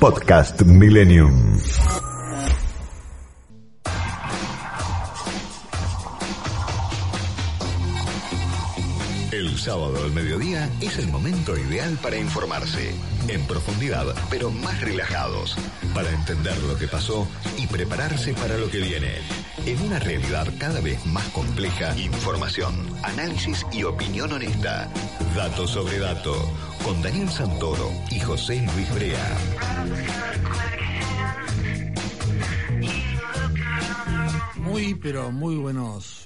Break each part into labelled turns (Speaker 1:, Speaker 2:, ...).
Speaker 1: Podcast Millennium. El sábado al mediodía es el momento ideal para informarse, en profundidad, pero más relajados, para entender lo que pasó y prepararse para lo que viene. En una realidad cada vez más compleja, información, análisis y opinión honesta. Dato sobre dato, con Daniel Santoro y José Luis Brea.
Speaker 2: Muy, pero muy buenos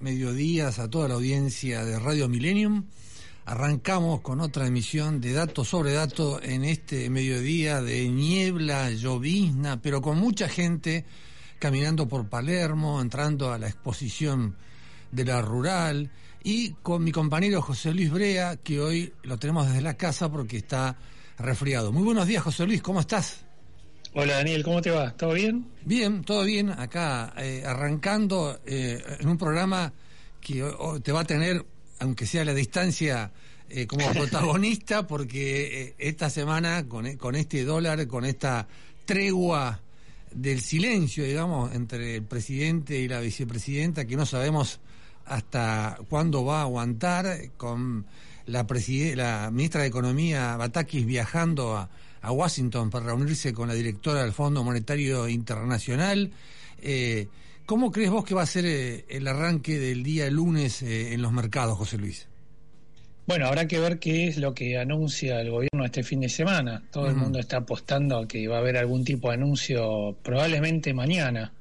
Speaker 2: mediodías a toda la audiencia de Radio Millennium. Arrancamos con otra emisión de Dato sobre Dato en este mediodía de niebla, llovizna, pero con mucha gente caminando por Palermo, entrando a la exposición de la rural y con mi compañero José Luis Brea, que hoy lo tenemos desde la casa porque está resfriado. Muy buenos días, José Luis, ¿cómo estás?
Speaker 3: Hola Daniel, ¿cómo te va? ¿Todo bien?
Speaker 2: Bien, todo bien. Acá eh, arrancando eh, en un programa que te va a tener, aunque sea a la distancia, eh, como protagonista, porque esta semana con, con este dólar, con esta tregua del silencio, digamos, entre el presidente y la vicepresidenta, que no sabemos hasta cuándo va a aguantar, con la, la ministra de Economía, Batakis, viajando a a Washington para reunirse con la directora del Fondo Monetario Internacional. Eh, ¿Cómo crees vos que va a ser eh, el arranque del día lunes eh, en los mercados, José Luis?
Speaker 3: Bueno, habrá que ver qué es lo que anuncia el gobierno este fin de semana. Todo el mundo está apostando a que va a haber algún tipo de anuncio probablemente mañana.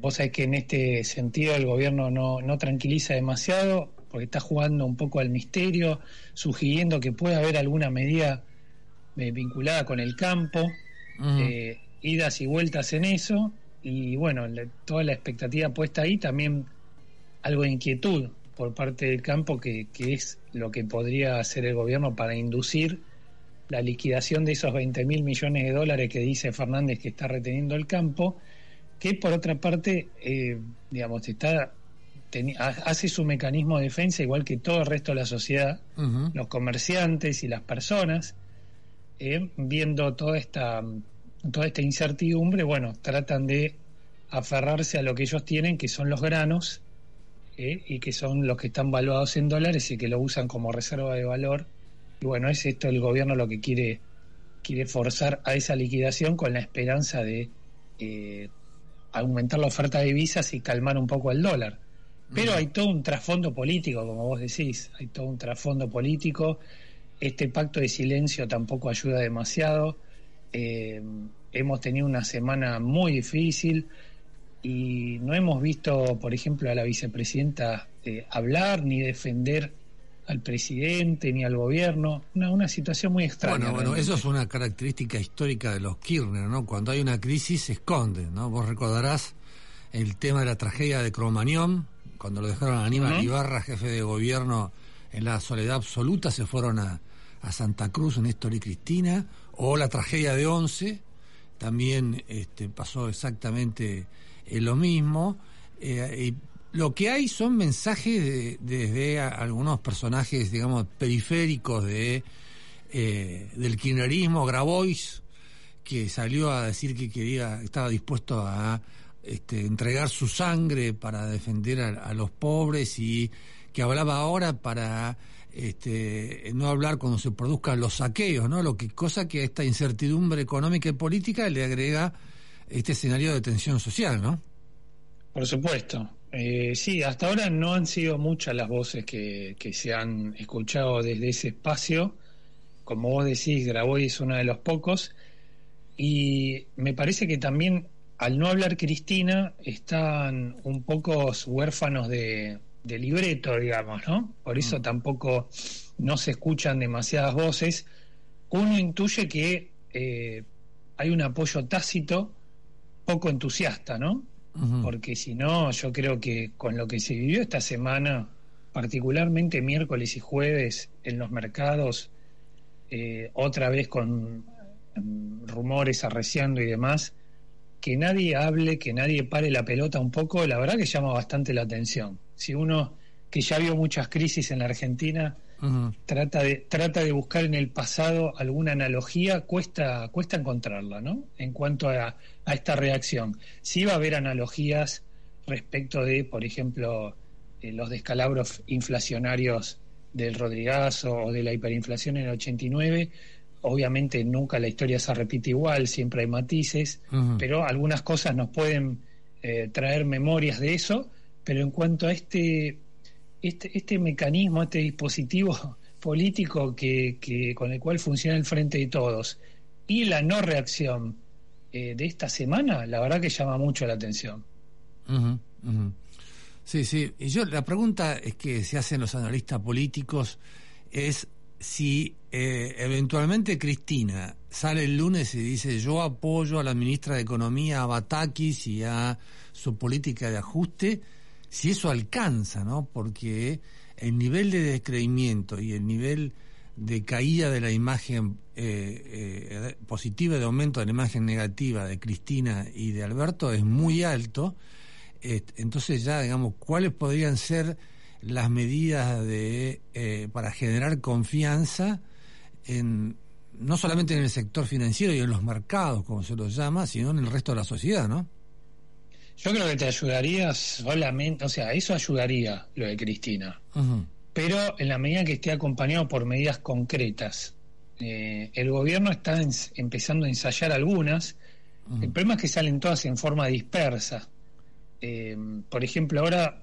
Speaker 3: vos sabés que en este sentido el gobierno no, no tranquiliza demasiado porque está jugando un poco al misterio, sugiriendo que puede haber alguna medida eh, vinculada con el campo, eh, idas y vueltas en eso, y bueno, toda la expectativa puesta ahí, también algo de inquietud por parte del campo, que, es lo que podría hacer el gobierno para inducir la liquidación de esos 20 mil millones de dólares que dice Fernández que está reteniendo el campo, que por otra parte, eh, digamos, está hace su mecanismo de defensa igual que todo el resto de la sociedad, los comerciantes y las personas, eh, viendo toda esta, toda esta incertidumbre, bueno, tratan de aferrarse a lo que ellos tienen, que son los granos, eh, y que son los que están valuados en dólares y que lo usan como reserva de valor. Y bueno, es esto el gobierno lo que quiere, quiere forzar a esa liquidación con la esperanza de eh, aumentar la oferta de divisas y calmar un poco el dólar. Pero hay todo un trasfondo político, como vos decís, hay todo un trasfondo político este pacto de silencio tampoco ayuda demasiado. Eh, hemos tenido una semana muy difícil y no hemos visto, por ejemplo, a la vicepresidenta eh, hablar ni defender al presidente ni al gobierno. Una, una situación muy extraña.
Speaker 2: Bueno, bueno, eso es una característica histórica de los Kirchner, ¿no? Cuando hay una crisis se esconde, ¿no? Vos recordarás el tema de la tragedia de Cromañón, cuando lo dejaron a Aníbal Ibarra, jefe de gobierno, en la soledad absoluta, se fueron a, a Santa Cruz, Néstor y Cristina, o la tragedia de Once, también este, pasó exactamente eh, lo mismo. Eh, y lo que hay son mensajes desde algunos personajes, digamos, periféricos de, eh, del kirchnerismo, Grabois, que salió a decir que quería, estaba dispuesto a este, entregar su sangre para defender a los pobres y que hablaba ahora para este, no hablar cuando se produzcan los saqueos, ¿no? Lo que cosa que a esta incertidumbre económica y política le agrega este escenario de tensión social, ¿no?
Speaker 3: Por supuesto. Eh, sí, hasta ahora no han sido muchas las voces que, que se han escuchado desde ese espacio. Como vos decís, Graboy es uno de los pocos. Y me parece que también, al no hablar Cristina, están un poco huérfanos de, de libreto, digamos, ¿no? Por eso mm. tampoco no se escuchan demasiadas voces. uno intuye que eh, hay un apoyo tácito poco entusiasta, ¿no? Porque si no, yo creo que con lo que se vivió esta semana, particularmente miércoles y jueves en los mercados, eh, otra vez con mm, rumores arreciando y demás, que nadie hable, que nadie pare la pelota un poco, la verdad que llama bastante la atención. Si uno que ya vio muchas crisis en la Argentina, trata, de, trata de buscar en el pasado alguna analogía, cuesta, cuesta encontrarla, ¿no? En cuanto a, esta reacción. Sí va a haber analogías respecto de, por ejemplo, eh, los descalabros inflacionarios del Rodrigazo o de la hiperinflación en el 89. Obviamente nunca la historia se repite igual, siempre hay matices, pero algunas cosas nos pueden eh, traer memorias de eso. Pero en cuanto a este este, este mecanismo, este dispositivo político que, con el cual funciona el Frente de Todos y la no reacción eh, de esta semana, la verdad que llama mucho la atención.
Speaker 2: Sí, sí. Y yo la pregunta es que se hacen los analistas políticos es si eh, eventualmente Cristina sale el lunes y dice yo apoyo a la ministra de Economía, a Batakis y a su política de ajuste, si eso alcanza, ¿no? Porque el nivel de descreimiento y el nivel de caída de la imagen eh, eh, positiva de aumento de la imagen negativa de Cristina y de Alberto es muy alto. entonces ya, digamos, ¿cuáles podrían ser las medidas de eh, para generar confianza en no solamente en el sector financiero y en los mercados, como se los llama, sino en el resto de la sociedad, ¿no?
Speaker 3: Yo creo que te ayudaría solamente, o sea, eso ayudaría lo de Cristina, pero en la medida que esté acompañado por medidas concretas. Eh, el gobierno está empezando a ensayar algunas, el problema es que salen todas en forma dispersa. Eh, por ejemplo, ahora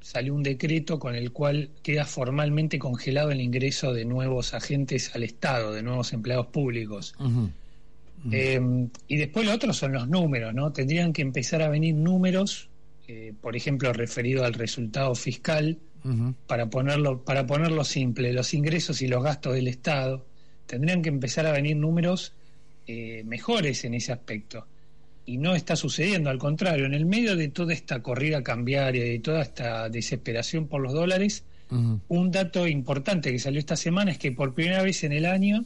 Speaker 3: salió un decreto con el cual queda formalmente congelado el ingreso de nuevos agentes al Estado, de nuevos empleados públicos. Eh, y después lo otro son los números, ¿no? Tendrían que empezar a venir números, eh, por ejemplo, referido al resultado fiscal, para ponerlo para ponerlo simple, los ingresos y los gastos del Estado. Tendrían que empezar a venir números eh, mejores en ese aspecto. Y no está sucediendo, al contrario, en el medio de toda esta corrida cambiaria y de toda esta desesperación por los dólares, un dato importante que salió esta semana es que por primera vez en el año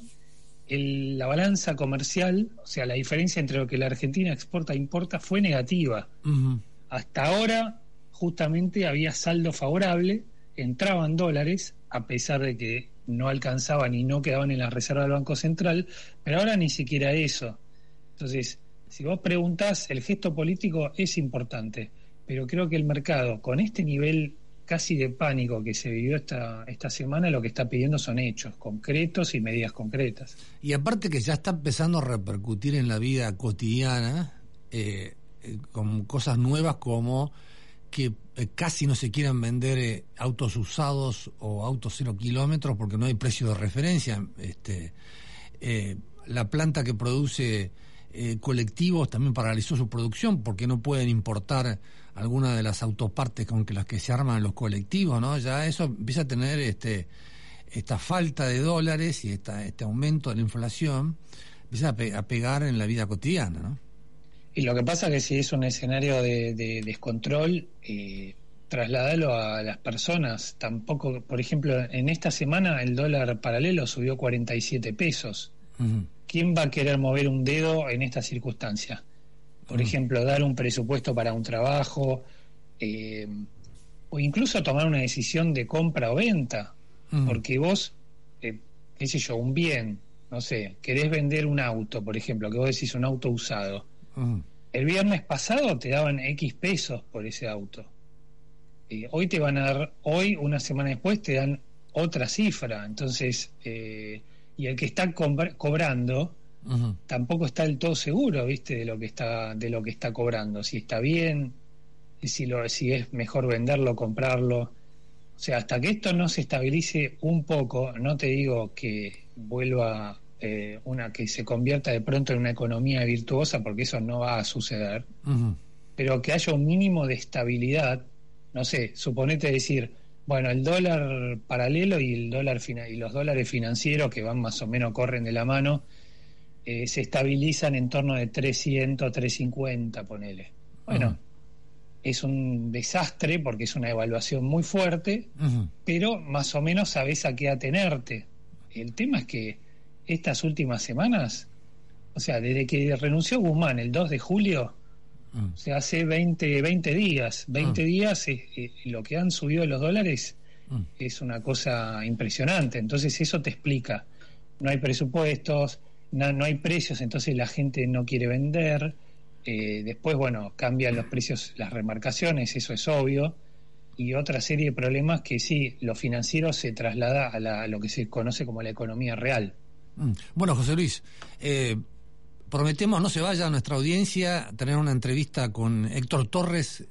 Speaker 3: la balanza comercial, o sea, la diferencia entre lo que la Argentina exporta e importa fue negativa. Hasta ahora, justamente había saldo favorable, entraban dólares, a pesar de que no alcanzaban y no quedaban en la reserva del Banco Central, pero ahora ni siquiera eso. Entonces, si vos preguntás, el gesto político es importante, pero creo que el mercado, con este nivel casi de pánico que se vivió esta, esta semana, lo que está pidiendo son hechos concretos y medidas concretas.
Speaker 2: Y aparte que ya está empezando a repercutir en la vida cotidiana eh, eh, con cosas nuevas como que eh, casi no se quieran vender autos usados o autos cero kilómetros porque no hay precio de referencia. Este, la planta que produce colectivos también paralizó su producción porque no pueden importar algunas de las autopartes con que las que se arman los colectivos, ¿no? Ya eso empieza a tener este esta falta de dólares y esta, este aumento de la inflación empieza a, pegar en la vida cotidiana, ¿no?
Speaker 3: Y lo que pasa es que si es un escenario de, descontrol, eh, trasladalo a las personas. Tampoco, por ejemplo, en esta semana el dólar paralelo subió 47 pesos. ¿Quién va a querer mover un dedo en esta circunstancia? Por mm. ejemplo, dar un presupuesto para un trabajo, eh, o incluso tomar una decisión de compra o venta, mm. porque vos, eh, qué sé yo, un bien, no sé, querés vender un auto, por ejemplo, que vos decís un auto usado. Mm. El viernes pasado te daban X pesos por ese auto. Eh, hoy te van a dar, hoy, una semana después, te dan otra cifra. Entonces, y el que está cobrando tampoco está del todo seguro, ¿viste? De lo que está de lo que está cobrando, si está bien, si lo si es mejor venderlo, comprarlo. O sea, hasta que esto no se estabilice un poco, no te digo que vuelva eh, una que se convierta de pronto en una economía virtuosa, porque eso no va a suceder, pero que haya un mínimo de estabilidad, no sé, suponete decir, Bueno, el dólar paralelo y el dólar y los dólares financieros que van más o menos corren de la mano eh, se estabilizan en torno de 300, 350, ponele. Bueno, es un desastre porque es una evaluación muy fuerte, pero más o menos sabes a qué atenerte. El tema es que estas últimas semanas, o sea, desde que renunció Guzmán el 2 de julio, mm. se hace 20, 20 días, 20 mm. días eh, eh, lo que han subido los dólares mm. es una cosa impresionante. Entonces eso te explica, no hay presupuestos, no, no hay precios, entonces la gente no quiere vender eh, después, bueno, cambian los precios, las remarcaciones, eso es obvio. Y otra serie de problemas que sí, lo financiero se traslada a, lo que se conoce como la economía real.
Speaker 2: Mm. Bueno, José Luis, eh, prometemos, no se vaya a nuestra audiencia, tener una entrevista con Héctor Torres,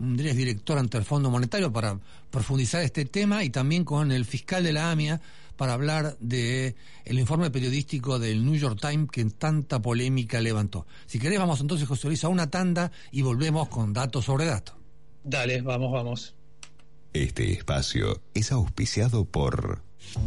Speaker 2: un director ante el Fondo Monetario, para profundizar este tema y también con el fiscal de la AMIA para hablar de el informe periodístico del New York Times que tanta polémica levantó. Si querés, vamos entonces, José Luis, a una tanda y volvemos con datos sobre datos.
Speaker 3: Dale, vamos, vamos.
Speaker 4: Este espacio es auspiciado por...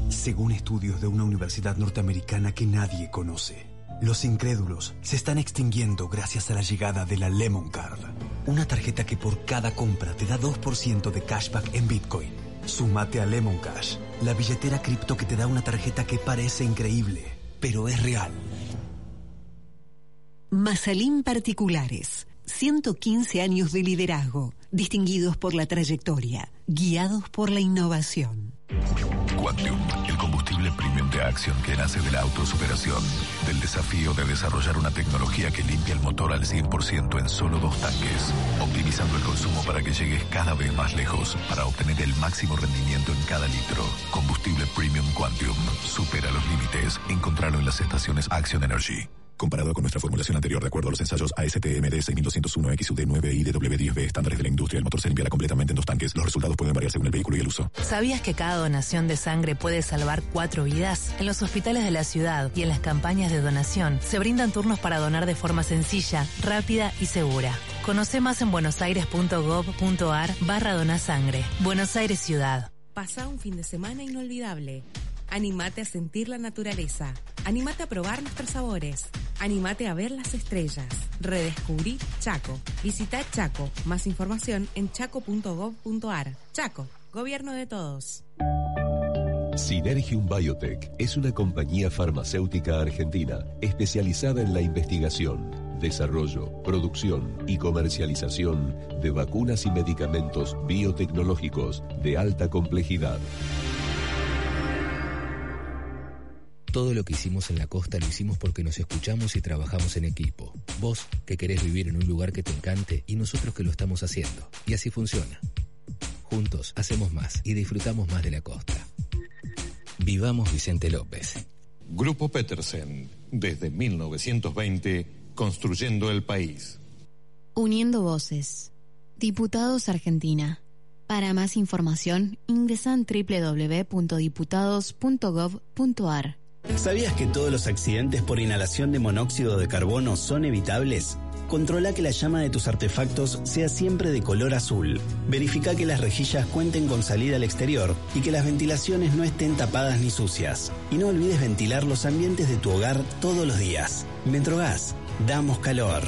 Speaker 5: Según estudios de una universidad norteamericana que nadie conoce, los incrédulos se están extinguiendo gracias a la llegada de la Lemon Card, una tarjeta que por cada compra te da 2% de cashback en Bitcoin. Sumate a Lemon Cash la billetera cripto que te da una tarjeta que parece increíble, pero es real.
Speaker 6: Masalín Particulares. 115 años de liderazgo, distinguidos por la trayectoria, guiados por la innovación.
Speaker 4: Quantum, el combustible premium de acción que nace de la autosuperación, del desafío de desarrollar una tecnología que limpia el motor al 100% en solo dos tanques, optimizando el consumo para que llegues cada vez más lejos, para obtener el máximo rendimiento en cada litro. Combustible premium Quantum, supera los límites. Encontrarlo en las estaciones Action Energy. Comparado con nuestra formulación anterior, de acuerdo a los ensayos ASTMD 6201 XUD9 y DW10B estándares de la industria, el motor se limpiará completamente en dos tanques. Los resultados pueden variar según el vehículo y el uso.
Speaker 7: ¿Sabías que cada donación de sangre puede salvar cuatro vidas? En los hospitales de la ciudad y en las campañas de donación se brindan turnos para donar de forma sencilla, rápida y segura. Conoce más en buenosaires.gov.ar barra donasangre. Buenos Aires Ciudad.
Speaker 8: Pasa un fin de semana inolvidable. Animate a sentir la naturaleza. Animate a probar nuestros sabores. Animate a ver las estrellas. Redescubrí Chaco. Visita Chaco. Más información en chaco.gov.ar. Chaco, gobierno de todos.
Speaker 4: Synergium Biotech es una compañía farmacéutica argentina especializada en la investigación, desarrollo, producción y comercialización de vacunas y medicamentos biotecnológicos de alta complejidad.
Speaker 9: Todo lo que hicimos en la costa lo hicimos porque nos escuchamos y trabajamos en equipo. Vos que querés vivir en un lugar que te encante y nosotros que lo estamos haciendo. Y así funciona. Juntos hacemos más y disfrutamos más de la costa. Vivamos Vicente López.
Speaker 4: Grupo Petersen, desde 1920, construyendo el país.
Speaker 10: Uniendo voces. Diputados Argentina. Para más información, ingresan www.diputados.gov.ar.
Speaker 11: ¿Sabías que todos los accidentes por inhalación de monóxido de carbono son evitables? Controla que la llama de tus artefactos sea siempre de color azul. Verifica que las rejillas cuenten con salida al exterior y que las ventilaciones no estén tapadas ni sucias. Y no olvides ventilar los ambientes de tu hogar todos los días. Metrogas, damos calor.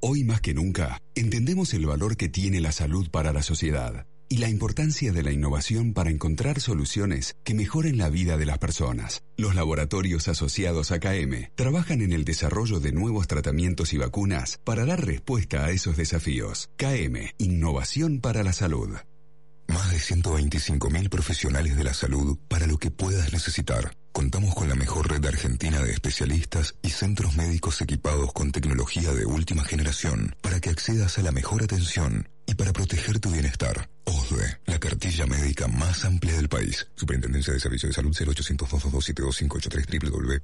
Speaker 4: Hoy más que nunca, entendemos el valor que tiene la salud para la sociedad y la importancia de la innovación para encontrar soluciones que mejoren la vida de las personas. Los laboratorios asociados a KM trabajan en el desarrollo de nuevos tratamientos y vacunas para dar respuesta a esos desafíos. KM, Innovación para la Salud. Más de 125.000 profesionales de la salud para lo que puedas necesitar. Contamos con la mejor red argentina de especialistas y centros médicos equipados con tecnología de última generación para que accedas a la mejor atención y para proteger tu bienestar. OSDE, la cartilla médica más amplia del país. Superintendencia de Servicios de Salud 0800 222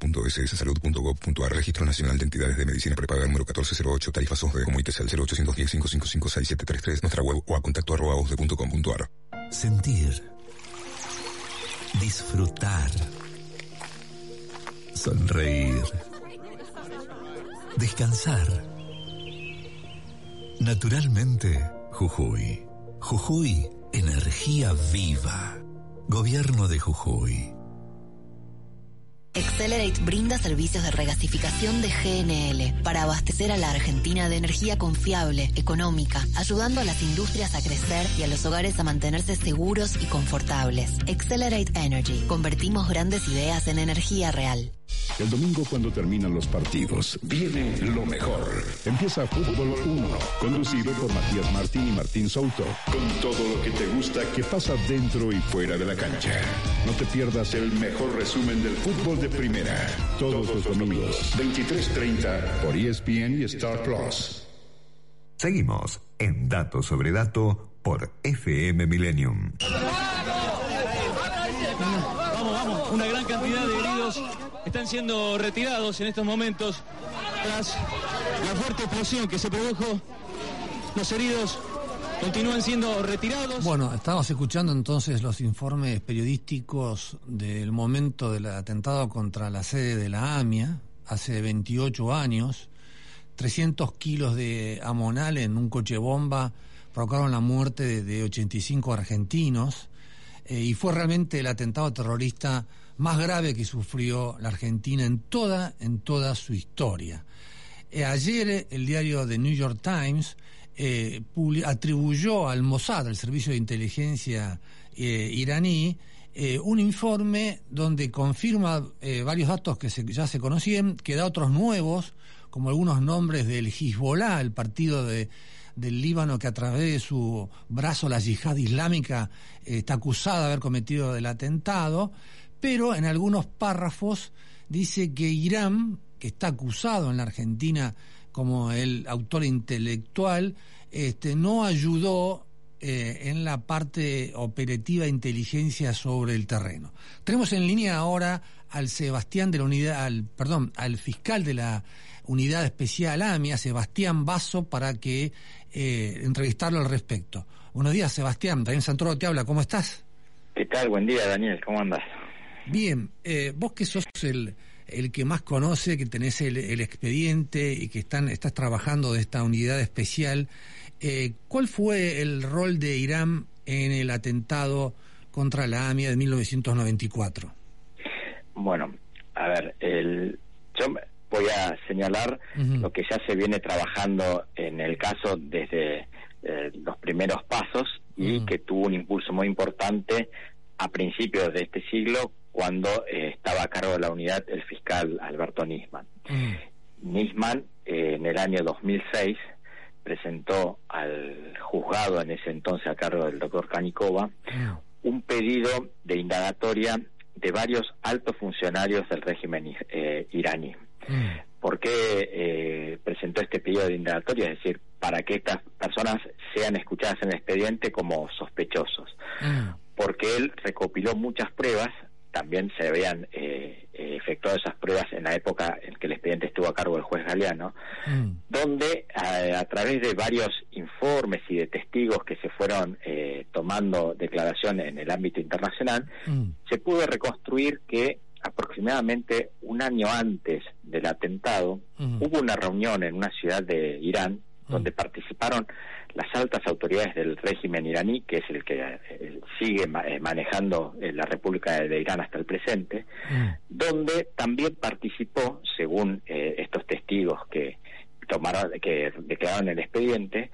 Speaker 4: www.sssalud.gov.ar Registro Nacional de Entidades de Medicina Prepaga número 1408 Tarifas OSDE Comuníquese al 0810 555 6733 Nuestra web o a contacto arroba osde.com.ar
Speaker 12: Sentir. Disfrutar. Sonreír. Descansar. Naturalmente Jujuy. Jujuy energía viva. Gobierno de Jujuy.
Speaker 10: Accelerate brinda servicios de regasificación de GNL para abastecer a la Argentina de energía confiable, económica, ayudando a las industrias a crecer y a los hogares a mantenerse seguros y confortables. Accelerate Energy. Convertimos grandes ideas en energía real.
Speaker 13: El domingo cuando terminan los partidos, viene lo mejor. Empieza Fútbol 1, conducido por Matías Martín y Martín Souto, con todo lo que te gusta que pasa dentro y fuera de la cancha. No te pierdas el mejor resumen del fútbol de primera, todos los domingos, 23.30 por ESPN y Star Plus.
Speaker 1: Seguimos en Dato sobre Dato por FM Millennium.
Speaker 14: Vamos, vamos, una gran cantidad de heridos están siendo retirados en estos momentos tras la fuerte explosión que se produjo. Los heridos continúan siendo retirados.
Speaker 2: Bueno, estábamos escuchando entonces los informes periodísticos del momento del atentado contra la sede de la AMIA, hace 28 años. 300 kilos de amonal en un coche bomba provocaron la muerte de, de 85 argentinos eh, y fue realmente el atentado terrorista más grave que sufrió la Argentina en toda, en toda su historia. Eh, ayer el diario The New York Times eh, atribuyó al Mossad, el servicio de inteligencia eh, iraní, eh, un informe donde confirma eh, varios datos que se, ya se conocían, que da otros nuevos, como algunos nombres del Hezbollah, el partido de, del Líbano que a través de su brazo, la yihad islámica, está acusada de haber cometido el atentado, pero en algunos párrafos dice que Irán, que está acusado en la Argentina como el autor intelectual, este, no ayudó eh, en la parte operativa inteligencia sobre el terreno. Tenemos en línea ahora al Sebastián de la unidad, al, perdón, al fiscal de la unidad especial AMIA, Sebastián Basso, para que eh, entrevistarlo al respecto. Buenos días, Sebastián. Daniel Santoro te habla. ¿Cómo estás?
Speaker 15: ¿Qué tal? Buen día, Daniel. ¿Cómo andas?
Speaker 2: Bien. Eh, vos que sos el, el que más conoce, que tenés el, el expediente y que están, estás trabajando de esta unidad especial, eh, ¿cuál fue el rol de Irán en el atentado contra la AMIA de 1994?
Speaker 15: Bueno, a ver, el, yo voy a señalar uh -huh. lo que ya se viene trabajando en el caso desde eh, los primeros pasos y uh -huh. que tuvo un impulso muy importante a principios de este siglo cuando eh, estaba a cargo de la unidad el fiscal Alberto Nisman. -huh. Nisman eh, en el año 2006 presentó al juzgado en ese entonces a cargo del doctor Kanikova un pedido de indagatoria de varios altos funcionarios del régimen eh, iraní. Mm. ¿Por qué eh, presentó este pedido de indagatoria? Es decir, para que estas personas sean escuchadas en el expediente como sospechosos. Mm. Porque él recopiló muchas pruebas también se habían eh, efectuado esas pruebas en la época en que el expediente estuvo a cargo del juez Galeano, mm. donde a, a, través de varios informes y de testigos que se fueron eh, tomando declaración en el ámbito internacional, mm. se pudo reconstruir que aproximadamente un año antes del atentado mm. hubo una reunión en una ciudad de Irán donde participaron las altas autoridades del régimen iraní, que es el que eh, sigue eh, manejando eh, la República de, Irán hasta el presente, mm. donde también participó, según estos testigos que tomaron, que declararon el expediente,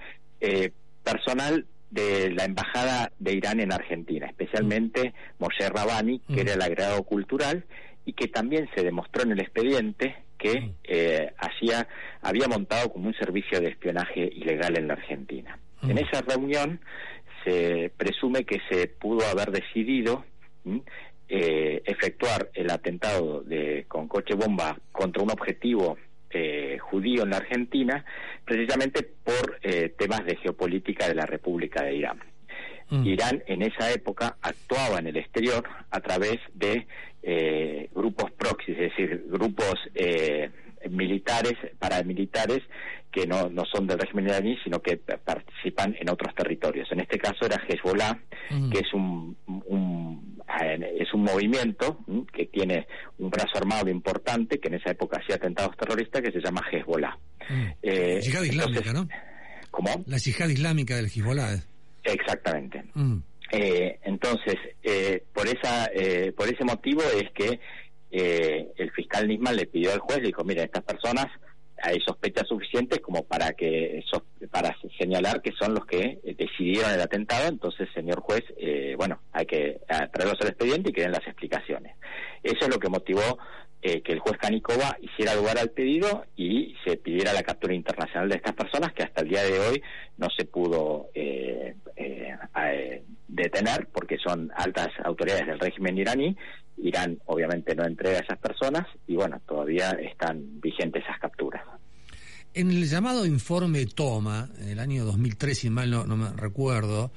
Speaker 15: personal de la embajada de Irán en Argentina, especialmente mm. Moshe Rabani, que mm. era el agregado cultural y que también se demostró en el expediente que eh, hacía, había montado como un servicio de espionaje ilegal en la Argentina. En esa reunión se presume que se pudo haber decidido eh, efectuar el atentado de, con coche bomba contra un objetivo eh, judío en la Argentina, precisamente por eh, temas de geopolítica de la República de Irán. Mm. Irán en esa época actuaba en el exterior a través de eh, grupos proxy, es decir, grupos eh, militares, paramilitares que no, no son del régimen iraní, sino que participan en otros territorios. En este caso era Hezbollah, mm. que es un, un, es un movimiento que tiene un brazo armado importante, que en esa época hacía atentados terroristas, que se llama Hezbollah.
Speaker 2: Mm. Eh, islámica, entonces, ¿no?
Speaker 15: ¿Cómo?
Speaker 2: La yihad islámica del Hezbollah.
Speaker 15: Exactamente. Mm. Eh, entonces, eh, por esa, eh, por ese motivo es que el fiscal Nisman le pidió al juez, le dijo, mira, estas personas hay sospechas suficientes como para que para señalar que son los que decidieron el atentado entonces señor juez bueno hay que traerlos al expediente y que den las explicaciones eso es lo que motivó eh, que el juez Canicova hiciera lugar al pedido y se pidiera la captura internacional de estas personas que hasta el día de hoy no se pudo eh, eh, detener porque son altas autoridades del régimen iraní. Irán obviamente no entrega a esas personas y bueno, todavía están vigentes esas capturas.
Speaker 2: En el llamado informe Toma, en el año 2003, si mal no me recuerdo,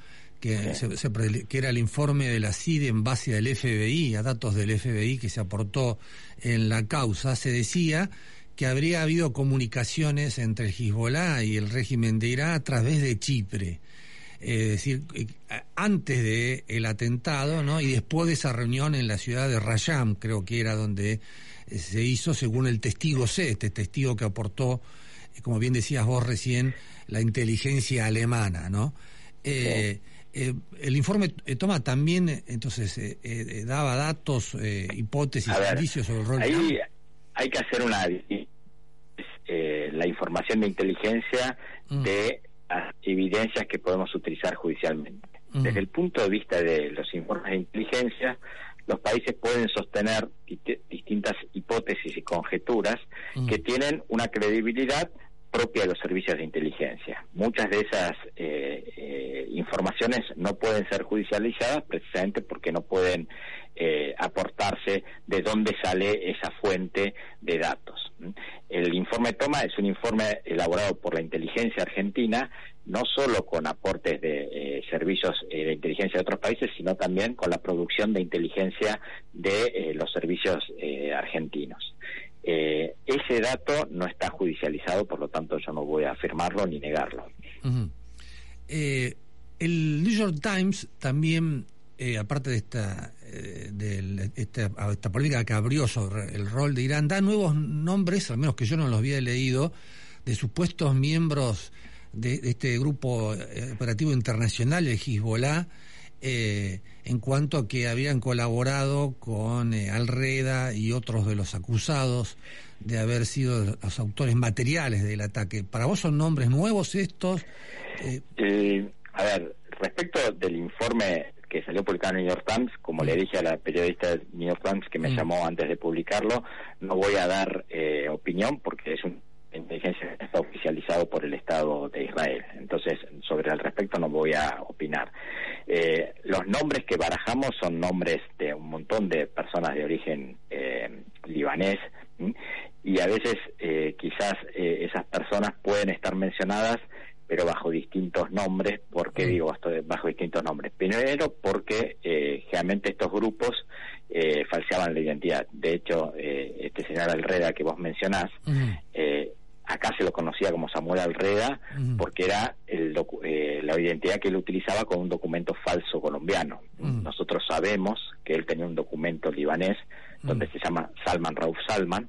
Speaker 2: que, que era el informe de la CID en base al FBI, a datos del FBI que se aportó en la causa, se decía que habría habido comunicaciones entre el Hezbollah y el régimen de Irán a través de Chipre. Es decir, eh, antes del el atentado ¿no? y después de esa reunión en la ciudad de Rayam, creo que era donde eh, se hizo según el testigo C, este testigo que aportó, eh, como bien decías vos recién, la inteligencia alemana, ¿no? Eh, el informe eh, toma también, eh, entonces, daba datos, hipótesis, indicios sobre el rol
Speaker 15: ahí hay que hacer una la información de inteligencia mm. de las evidencias que podemos utilizar judicialmente. Mm. Desde el punto de vista de los informes de inteligencia, los países pueden sostener distintas hipótesis y conjeturas mm. que tienen una credibilidad propia de los servicios de inteligencia. Muchas de esas eh, eh, informaciones no pueden ser judicializadas precisamente porque no pueden eh, aportarse de dónde sale esa fuente de datos. El informe Toma es un informe elaborado por la inteligencia argentina, no solo con aportes de servicios de inteligencia de otros países, sino también con la producción de inteligencia de los servicios argentinos. Eh, ese dato no está judicializado, por lo tanto yo no voy a afirmarlo ni negarlo.
Speaker 2: Eh, el New York Times también, eh, aparte de esta, de esta, esta, política que abrió sobre el rol de Irán, da nuevos nombres, al menos que yo no los había leído, de supuestos miembros de, de este grupo operativo internacional, el Hezbollah, eh, en cuanto a que habían colaborado con eh, Alreda y otros de los acusados de haber sido los autores materiales del ataque. ¿Para vos son nombres nuevos estos?
Speaker 15: Eh, a ver, respecto del informe que salió publicado en New York Times, como le dije a la periodista de New York Times que me mm. llamó antes de publicarlo, no voy a dar opinión porque es un inteligencia está oficializado por el Estado de Israel. Entonces, sobre el respecto no voy a opinar. Eh, los nombres que barajamos son nombres de un montón de personas de origen eh, libanés y a veces eh, quizás esas personas pueden estar mencionadas pero bajo distintos nombres, ¿por qué digo esto bajo distintos nombres? Primero porque generalmente estos grupos falseaban la identidad. De hecho, este señor Alreda que vos mencionás, acá se lo conocía como Samuel Alreda porque era el eh, la identidad que él utilizaba con un documento falso colombiano. Nosotros sabemos que él tenía un documento libanés donde se llama Salman Rauf Salman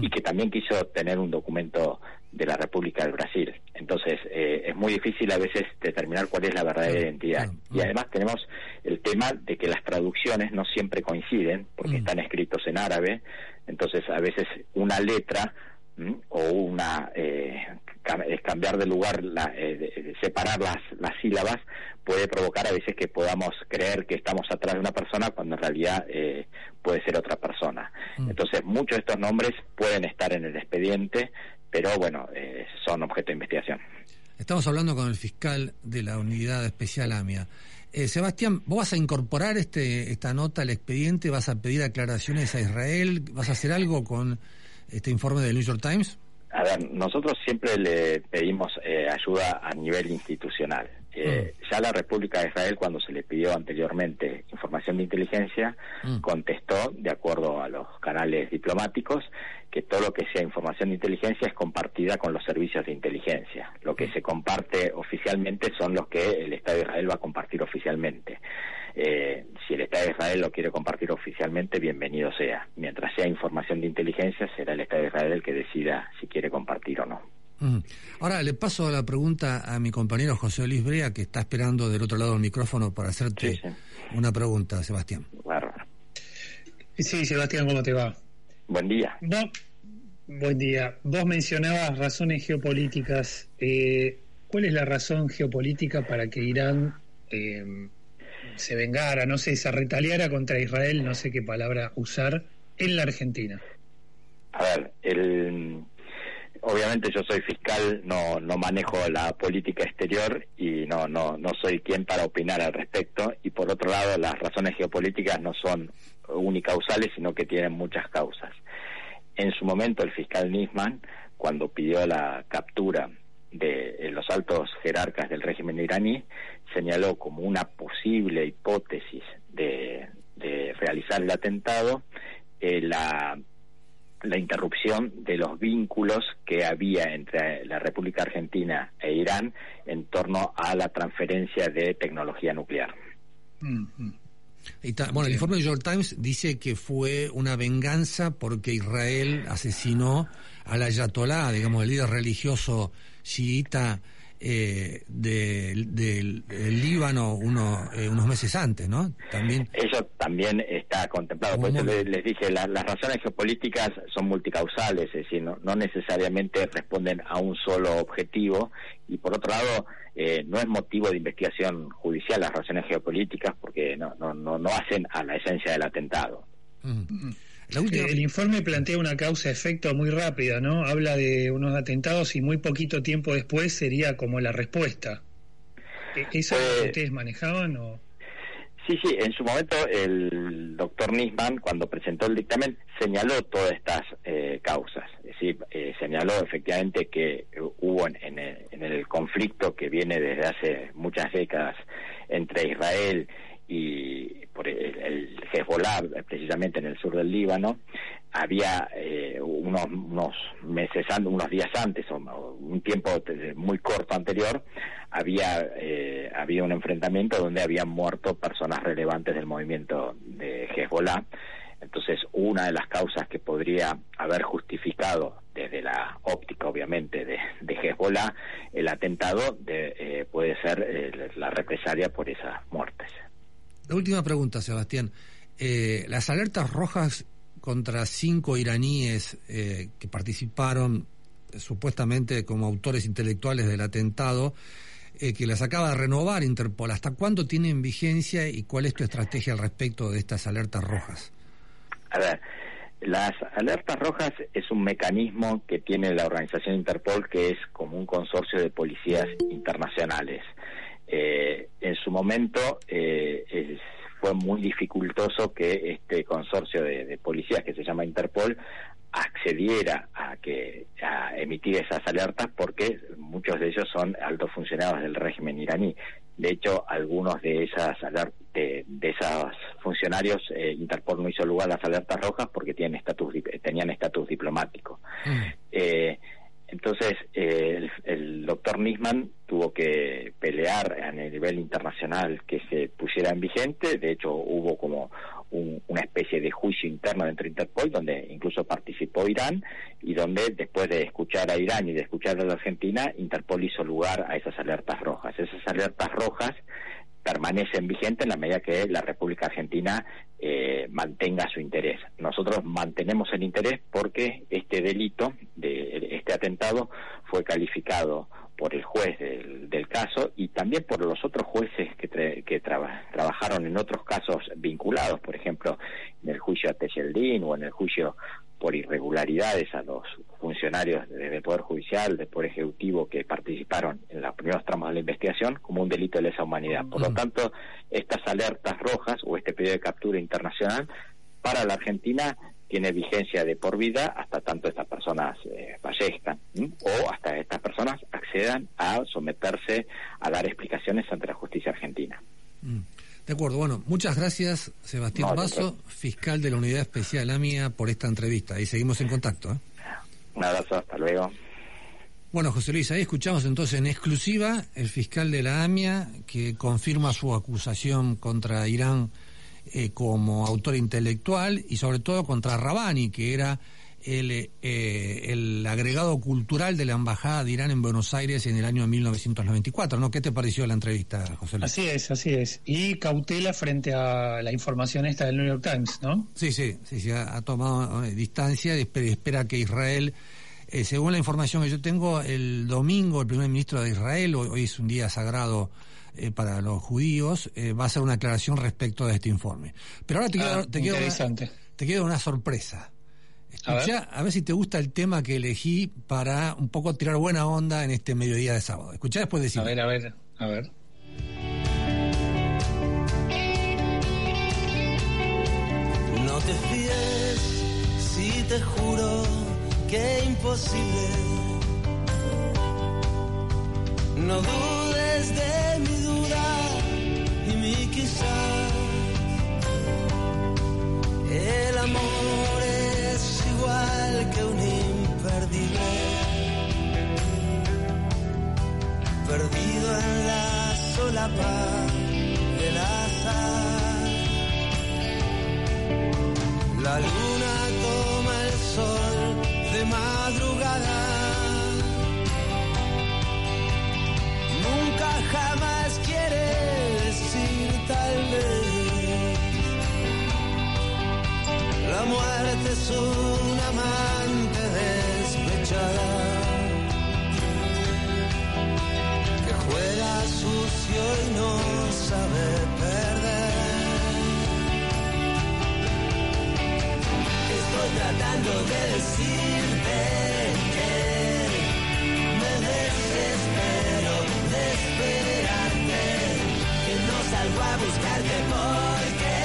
Speaker 15: y que también quiso tener un documento de la República del Brasil. Entonces eh, es muy difícil a veces determinar cuál es la verdadera identidad. Y además tenemos el tema de que las traducciones no siempre coinciden porque están escritos en árabe. Entonces a veces una letra o una eh, cambiar de lugar, la, eh, separar las, las sílabas, puede provocar a veces que podamos creer que estamos atrás de una persona cuando en realidad eh, puede ser otra persona. Mm. Entonces, muchos de estos nombres pueden estar en el expediente, pero bueno, son objeto de investigación.
Speaker 2: Estamos hablando con el fiscal de la Unidad Especial AMIA. Sebastián, ¿vos vas a incorporar este, esta nota al expediente? ¿Vas a pedir aclaraciones a Israel? ¿Vas a hacer algo con este informe del New York Times?
Speaker 15: A ver, nosotros siempre le pedimos eh, ayuda a nivel institucional. Eh, mm. Ya la República de Israel, cuando se le pidió anteriormente información de inteligencia, mm. contestó, de acuerdo a los canales diplomáticos, que todo lo que sea información de inteligencia es compartida con los servicios de inteligencia. Lo que mm. se comparte oficialmente son los que el Estado de Israel va a compartir oficialmente. Eh, si el Estado de Israel lo quiere compartir oficialmente, bienvenido sea. Mientras sea información de inteligencia, será el Estado de Israel el que decida si quiere compartir o no.
Speaker 2: Ahora le paso la pregunta a mi compañero José Luis Brea, que está esperando del otro lado del micrófono para hacerte una pregunta, Sebastián.
Speaker 3: Sí, Sebastián, ¿cómo te va?
Speaker 15: Buen día.
Speaker 3: No, buen día. Vos mencionabas razones geopolíticas. Eh, ¿Cuál es la razón geopolítica para que Irán eh, se vengara, no sé, se retaliara contra Israel, no sé qué palabra usar, en la Argentina?
Speaker 15: A ver, el, obviamente yo soy fiscal, no, no manejo la política exterior y no, no, no soy quien para opinar al respecto. Y por otro lado, las razones geopolíticas no son unicausales, sino que tienen muchas causas. En su momento, el fiscal Nisman, cuando pidió la captura de eh, los altos jerarcas del régimen iraní, señaló como una posible hipótesis de, realizar el atentado eh, la, la interrupción de los vínculos que había entre la República Argentina e Irán en torno a la transferencia de tecnología nuclear.
Speaker 2: bueno, el informe de New York Times dice que fue una venganza porque Israel asesinó al ayatolá, digamos, el líder religioso chiita eh, del, Líbano uno, eh, unos meses antes, ¿no?
Speaker 15: También. Eso también está contemplado. Por eso les, dije, las razones geopolíticas son multicausales, es decir, no, necesariamente responden a un solo objetivo. Y por otro lado, eh, no es motivo de investigación judicial las razones geopolíticas porque no, no, no, hacen a la esencia del atentado.
Speaker 3: Mm. El informe plantea una causa-efecto muy rápida, ¿no? Habla de unos atentados y muy poquito tiempo después sería como la respuesta. ¿E-, ¿Eso es lo que ustedes manejaban o...?
Speaker 15: Sí, sí, en su momento el doctor Nisman, cuando presentó el dictamen, señaló todas estas eh, causas. Es decir, eh, señaló efectivamente que hubo en, el, conflicto que viene desde hace muchas décadas entre Israel y por el, el Hezbollah, precisamente en el sur del Líbano, había eh, unos, unos meses, unos días antes, o un tiempo muy corto anterior, había, eh, había un enfrentamiento donde habían muerto personas relevantes del movimiento de Hezbollah. Entonces, una de las causas que podría haber justificado desde la óptica, obviamente, de, de Hezbollah, el atentado de, eh, puede ser la represalia por esas muertes.
Speaker 2: La última pregunta, Sebastián. Eh, las alertas rojas contra cinco iraníes eh, que participaron eh, supuestamente como autores intelectuales del atentado, que las acaba de renovar Interpol, ¿hasta cuándo tienen vigencia y cuál es tu estrategia al respecto de estas alertas rojas?
Speaker 15: A ver, las alertas rojas es un mecanismo que tiene la organización Interpol que es como un consorcio de policías internacionales. Eh, en su momento eh, fue muy dificultoso que este consorcio de, policías que se llama Interpol accediera a que a emitir esas alertas porque muchos de ellos son altos funcionarios del régimen iraní. De hecho, algunos de esas de, de esos funcionarios eh, Interpol no hizo lugar a las alertas rojas porque tienen estatus tenían estatus diplomático. Mm. Entonces, eh, el, doctor Nisman tuvo que pelear a nivel internacional que se pusiera en vigente. De hecho, hubo como una especie de juicio interno dentro de Interpol, donde incluso participó Irán, y donde después de escuchar a Irán y de escuchar a la Argentina, Interpol hizo lugar a esas alertas rojas. Esas alertas rojas permanecen vigentes en la medida que la República Argentina eh, mantenga su interés. Nosotros mantenemos el interés porque este delito, de este atentado, fue calificado por el juez del, caso y también por los otros jueces que, que trabajaron en otros casos vinculados, por ejemplo, en el juicio a Techeldín o en el juicio por irregularidades a los funcionarios del Poder Judicial, del Poder Ejecutivo que participaron en los primeros tramos de la investigación como un delito de lesa humanidad. Por lo tanto, estas alertas rojas o este pedido de captura internacional para la Argentina tiene vigencia de por vida hasta tanto estas personas eh, fallezcan o hasta estas personas accedan a someterse a dar explicaciones ante la justicia argentina.
Speaker 2: Mm. De acuerdo, bueno, muchas gracias Sebastián Vaso, fiscal de la Unidad Especial AMIA, por esta entrevista y seguimos en contacto. ¿eh?
Speaker 15: Un abrazo, hasta luego.
Speaker 2: Bueno, José Luis, ahí escuchamos entonces en exclusiva el fiscal de la AMIA que confirma su acusación contra Irán eh, como autor intelectual y sobre todo contra Rabani, que era el, eh, el agregado cultural de la Embajada de Irán en Buenos Aires en el año 1994, ¿no? ¿Qué te pareció la entrevista, José Luis?
Speaker 3: Así es, así es. Y cautela frente a la información esta del New York Times, ¿no?
Speaker 2: Sí, sí, sí, sí ha, tomado eh, distancia y espera, que Israel, eh, según la información que yo tengo, el domingo el primer ministro de Israel, hoy, es un día sagrado para los judíos, va a hacer una aclaración respecto de este informe. Pero ahora te, ah, te, te queda una sorpresa. Escucha, a ver. si te gusta el tema que elegí para un poco tirar buena onda en este mediodía de sábado. Escucha después decir.
Speaker 3: A ver, a ver, a ver.
Speaker 16: No te fíes si te juro que imposible. No dudes de mi duda y mi quizás. El amor perdido en la solapa del azar. La luna toma el sol de madrugada. Nunca jamás quiere decir tal vez. La muerte es Tratando de decirte que me desespero de esperarte, que no salgo a buscarte porque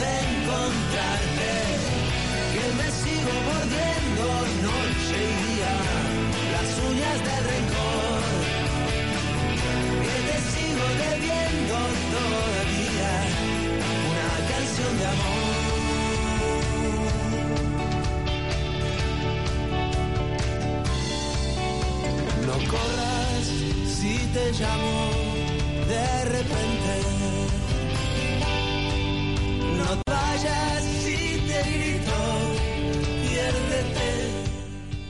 Speaker 16: de encontrarte, que me sigo mordiendo noche y día las uñas de rencor, que te sigo debiendo corras si te llamo de repente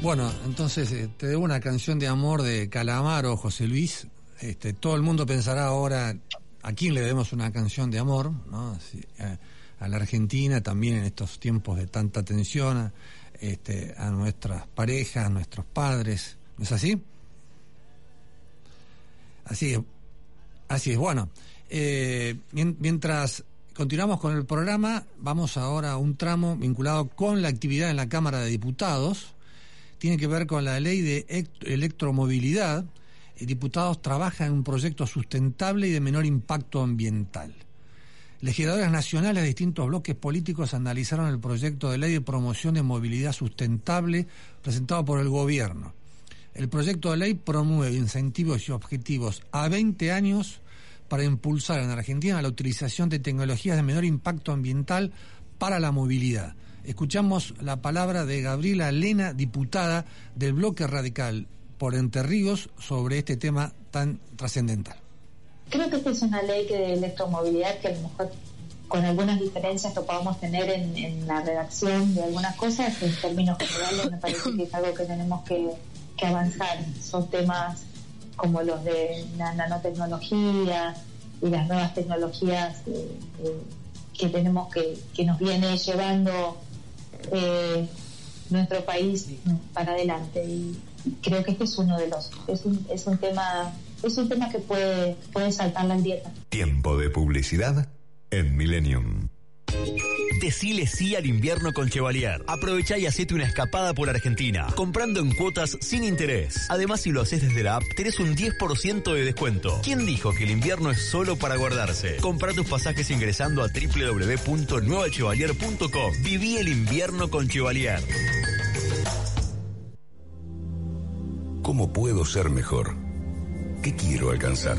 Speaker 2: Bueno, entonces eh, te debo una canción de amor de Calamaro, José Luis. Este, todo el mundo pensará ahora a quién le debemos una canción de amor, ¿no? a, la Argentina también en estos tiempos de tanta tensión, este, a nuestras parejas, a nuestros padres, ¿no es así? Así es, así es. Bueno, eh, mientras continuamos con el programa, vamos ahora a un tramo vinculado con la actividad en la Cámara de Diputados tiene que ver con la ley de electromovilidad. El diputados trabajan en un proyecto sustentable y de menor impacto ambiental. Legisladores nacionales de distintos bloques políticos analizaron el proyecto de ley de promoción de movilidad sustentable presentado por el gobierno. El proyecto de ley promueve incentivos y objetivos a 20 años para impulsar en Argentina la utilización de tecnologías de menor impacto ambiental para la movilidad escuchamos la palabra de Gabriela Lena, diputada del bloque radical por Entre Ríos, sobre este tema tan trascendental.
Speaker 17: Creo que esta es una ley de electromovilidad que a lo mejor con algunas diferencias que podamos tener en, la redacción de algunas cosas, en términos generales me parece que es algo que tenemos que, avanzar. Son temas como los de la nanotecnología y las nuevas tecnologías que tenemos que, que nos viene llevando eh, nuestro país para adelante. Y creo que este es uno de los es un, es un tema es un tema que puede puede saltar la dieta
Speaker 1: tiempo de publicidad en Millennium
Speaker 18: Decile sí al invierno con Chevalier. Aprovecha y hacete una escapada por Argentina, comprando en cuotas sin interés. Además, si lo haces desde la app, tenés un 10% de descuento. ¿Quién dijo que el invierno es solo para guardarse? Compra tus pasajes ingresando a www.nuevachevalier.com. Viví el invierno con Chevalier.
Speaker 1: ¿Cómo puedo ser mejor? ¿Qué quiero alcanzar?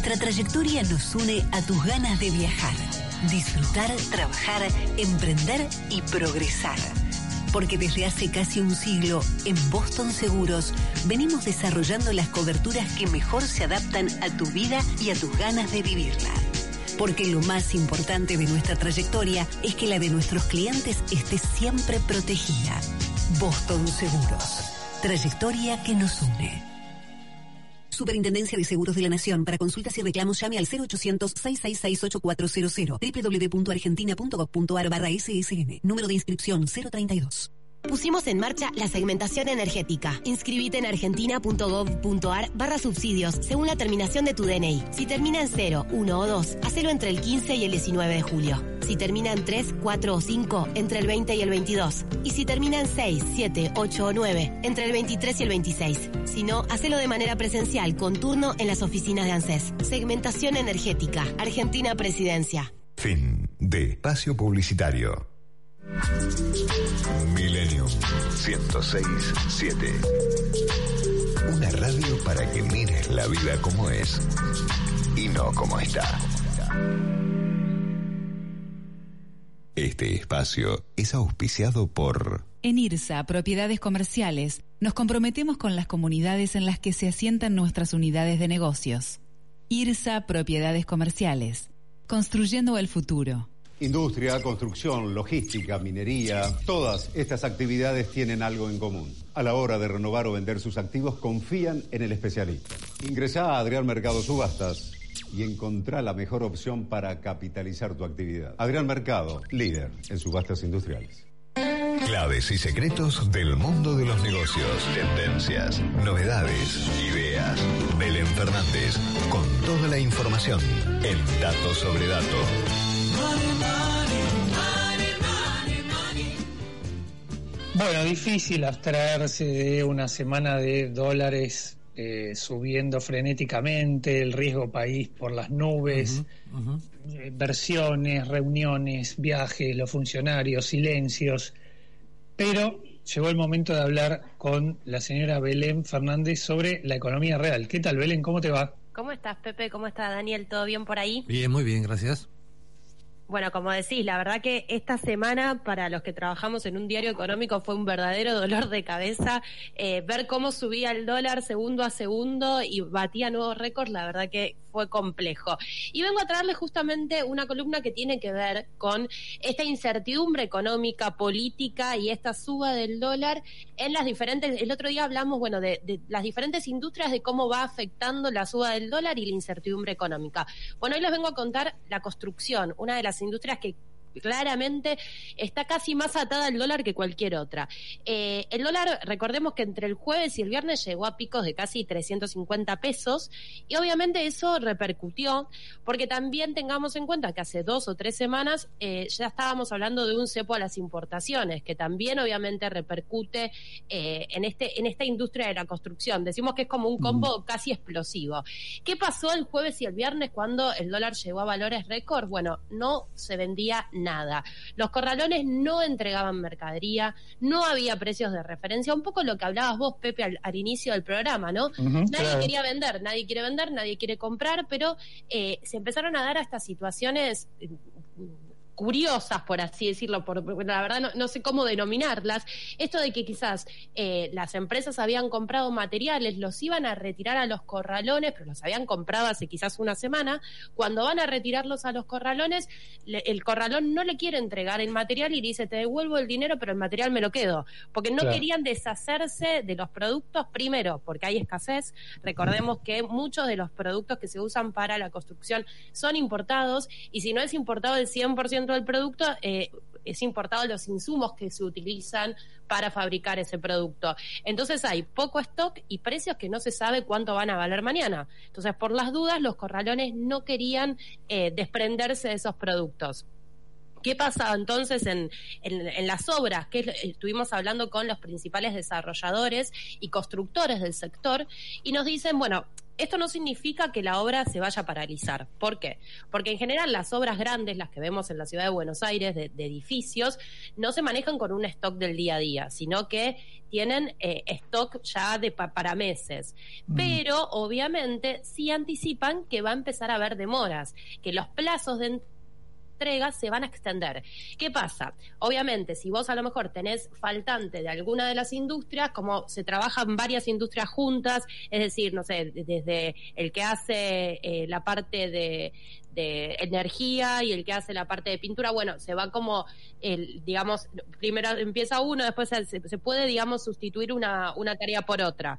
Speaker 6: Nuestra trayectoria nos une a tus ganas de viajar, disfrutar, trabajar, emprender y progresar. Porque desde hace casi un siglo, en Boston Seguros, venimos desarrollando las coberturas que mejor se adaptan a tu vida y a tus ganas de vivirla. Porque lo más importante de nuestra trayectoria es que la de nuestros clientes esté siempre protegida. Boston Seguros. Trayectoria que nos une. Superintendencia de Seguros de la Nación. Para consultas y reclamos llame al 0800-666-8400 www.argentina.gov.ar barra SSN. Número de inscripción 032.
Speaker 19: Pusimos en marcha la segmentación energética. Inscribite en argentina.gov.ar barra subsidios según la terminación de tu DNI. Si termina en 0, 1 o 2, hacelo entre el 15 y el 19 de julio. Si termina en 3, 4 o 5, entre el 20 y el 22. Y si termina en 6, 7, 8 o 9, entre el 23 y el 26. Si no, hacelo de manera presencial con turno en las oficinas de ANSES. Segmentación energética. Argentina Presidencia.
Speaker 1: Fin de espacio publicitario. Millennium 1067. Una radio para que mires la vida como es y no como está. Este espacio es auspiciado por
Speaker 20: En IRSA, Propiedades Comerciales, nos comprometemos con las comunidades en las que se asientan nuestras unidades de negocios. IRSA, Propiedades Comerciales, construyendo el futuro.
Speaker 21: Industria, construcción, logística, minería, todas estas actividades tienen algo en común. A la hora de renovar o vender sus activos, confían en el especialista. Ingresá a Adrián Mercado Subastas y encontrá la mejor opción para capitalizar tu actividad. Adrián Mercado, líder en subastas industriales.
Speaker 1: Claves y secretos del mundo de los negocios, tendencias, novedades, ideas. Belén Fernández, con toda la información en Dato sobre Dato.
Speaker 3: Bueno, difícil abstraerse de una semana de dólares eh, subiendo frenéticamente, el riesgo país por las nubes, eh, versiones, reuniones, viajes, los funcionarios, silencios. Pero llegó el momento de hablar con la señora Belén Fernández sobre la economía real. ¿Qué tal, Belén? ¿Cómo te va?
Speaker 22: ¿Cómo estás, Pepe? ¿Cómo está Daniel? ¿Todo bien por ahí?
Speaker 2: Bien, muy bien, gracias.
Speaker 22: Bueno, como decís, la verdad que esta semana para los que trabajamos en un diario económico fue un verdadero dolor de cabeza. Eh, ver cómo subía el dólar segundo a segundo y batía nuevos récords, la verdad que fue complejo. Y vengo a traerles justamente una columna que tiene que ver con esta incertidumbre económica, política y esta suba del dólar en las diferentes. El otro día hablamos, bueno, de, de las diferentes industrias, de cómo va afectando la suba del dólar y la incertidumbre económica. Bueno, hoy les vengo a contar la construcción, una de las industrias que claramente está casi más atada al dólar que cualquier otra. Eh, el dólar, recordemos que entre el jueves y el viernes llegó a picos de casi 350 pesos y obviamente eso repercutió porque también tengamos en cuenta que hace dos o tres semanas eh, ya estábamos hablando de un cepo a las importaciones que también obviamente repercute eh, en, este, en esta industria de la construcción. Decimos que es como un combo casi explosivo. ¿Qué pasó el jueves y el viernes cuando el dólar llegó a valores récord? Bueno, no se vendía nada. Los corralones no entregaban mercadería, no había precios de referencia, un poco lo que hablabas vos, Pepe, al, al inicio del programa, ¿no? nadie
Speaker 3: claro.
Speaker 22: quería vender, nadie quiere vender, nadie quiere comprar, pero eh, se empezaron a dar a estas situaciones curiosas, por así decirlo, por, la verdad no, no sé cómo denominarlas, esto de que quizás eh, las empresas habían comprado materiales, los iban a retirar a los corralones, pero los habían comprado hace quizás una semana, cuando van a retirarlos a los corralones, le- el corralón no le quiere entregar el material y le dice, te devuelvo el dinero, pero el material me lo quedo, porque no
Speaker 23: Claro.
Speaker 22: querían deshacerse de los productos, primero, porque hay escasez, recordemos que muchos de los productos que se usan para la construcción son importados, y si no es importado el 100% del producto, eh, es importado los insumos que se utilizan para fabricar ese producto. Entonces hay poco stock y precios que no se sabe cuánto van a valer mañana. Entonces, por las dudas, los corralones no querían eh, desprenderse de esos productos. ¿Qué pasa entonces en, en- en las obras? Que es- estuvimos hablando con los principales desarrolladores y constructores del sector y nos dicen, bueno, esto no significa que la obra se vaya a paralizar. ¿Por qué? Porque en general las obras grandes, las que vemos en la ciudad de Buenos Aires, de, edificios, no se manejan con un stock del día a día, sino que tienen eh, stock ya de para meses. Mm. Pero obviamente sí anticipan que va a empezar a haber demoras, que los plazos de se van a extender. ¿Qué pasa? Obviamente, si vos a lo mejor tenés faltante de alguna de las industrias, como se trabajan varias industrias juntas, es decir, no sé, desde el que hace eh, la parte de, energía y el que hace la parte de pintura, bueno, se va como, el, digamos, primero empieza uno, después se, se puede, digamos, sustituir una, una tarea por otra.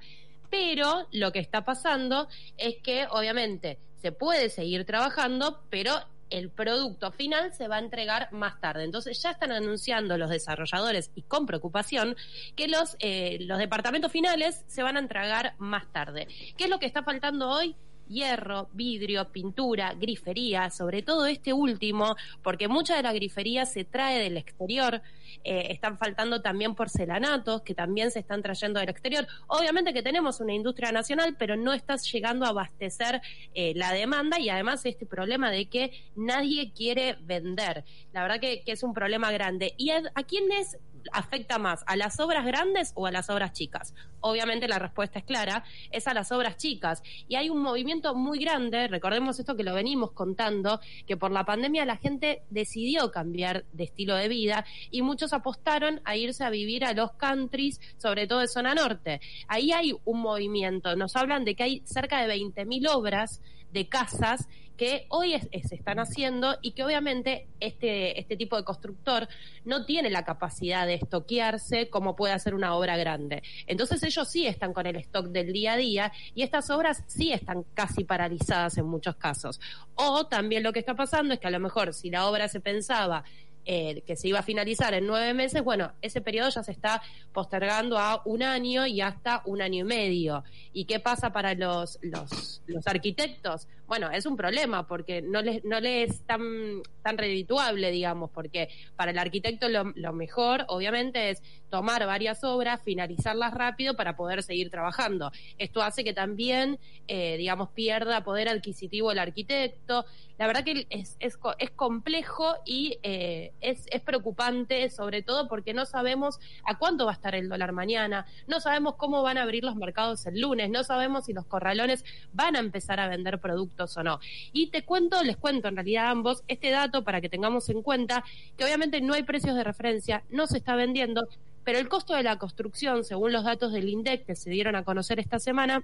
Speaker 22: Pero lo que está pasando es que, obviamente, se puede seguir trabajando, pero el producto final se va a entregar más tarde. Entonces ya están anunciando los desarrolladores y con preocupación que los, eh, los departamentos finales se van a entregar más tarde. ¿Qué es lo que está faltando hoy? Hierro, vidrio, pintura, grifería, sobre todo este último, porque mucha de la grifería se trae del exterior, eh, están faltando también porcelanatos que también se están trayendo del exterior. Obviamente que tenemos una industria nacional, pero no está llegando a abastecer eh, la demanda y además este problema de que nadie quiere vender. La verdad que, es un problema grande. ¿Y a, a quiénes afecta más? ¿A las obras grandes o a las obras chicas? Obviamente la respuesta es clara, es a las obras chicas. Y hay un movimiento muy grande, recordemos esto que lo venimos contando, que por la pandemia la gente decidió cambiar de estilo de vida y muchos apostaron a irse a vivir a los countries, sobre todo de zona norte. Ahí hay un movimiento, nos hablan de que hay cerca de 20.000 obras de casas que hoy se están haciendo y que obviamente este, este tipo de constructor no tiene la capacidad de estoquearse como puede hacer una obra grande. Entonces ellos sí están con el stock del día a día y estas obras sí están casi paralizadas en muchos casos. O también lo que está pasando es que a lo mejor si la obra se pensaba eh, que se iba a finalizar en nueve meses, bueno, ese periodo ya se está postergando a un año y hasta un año y medio. ¿Y qué pasa para los, los, los arquitectos? Bueno, es un problema porque no les, no les es tan, tan redituable, digamos, porque para el arquitecto lo, mejor, obviamente, es tomar varias obras, finalizarlas rápido para poder seguir trabajando. Esto hace que también, eh, digamos, pierda poder adquisitivo el arquitecto. La verdad que es, es, es complejo y eh, es, es preocupante, sobre todo porque no sabemos a cuánto va a estar el dólar mañana, no sabemos cómo van a abrir los mercados el lunes, no sabemos si los corralones van a empezar a vender productos o no. Y te cuento, les cuento en realidad a ambos este dato para que tengamos en cuenta que obviamente no hay precios de referencia, no se está vendiendo, pero el costo de la construcción, según los datos del INDEC que se dieron a conocer esta semana,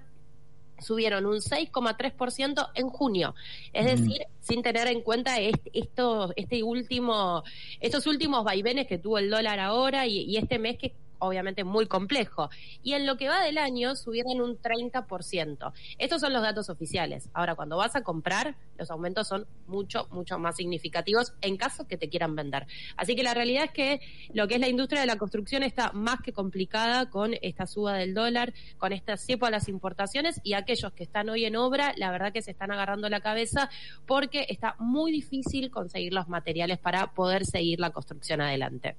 Speaker 22: subieron un 6,3% en junio. Es decir, sin tener en cuenta este, esto, este último, estos últimos vaivenes que tuvo el dólar ahora y, y este mes que obviamente muy complejo. Y en lo que va del año subieron un 30%. Estos son los datos oficiales. Ahora, cuando vas a comprar, los aumentos son mucho, mucho más significativos en caso que te quieran vender. Así que la realidad es que lo que es la industria de la construcción está más que complicada con esta suba del dólar, con esta cepo a las importaciones y aquellos que están hoy en obra, la verdad que se están agarrando la cabeza porque está muy difícil conseguir los materiales para poder seguir la construcción adelante.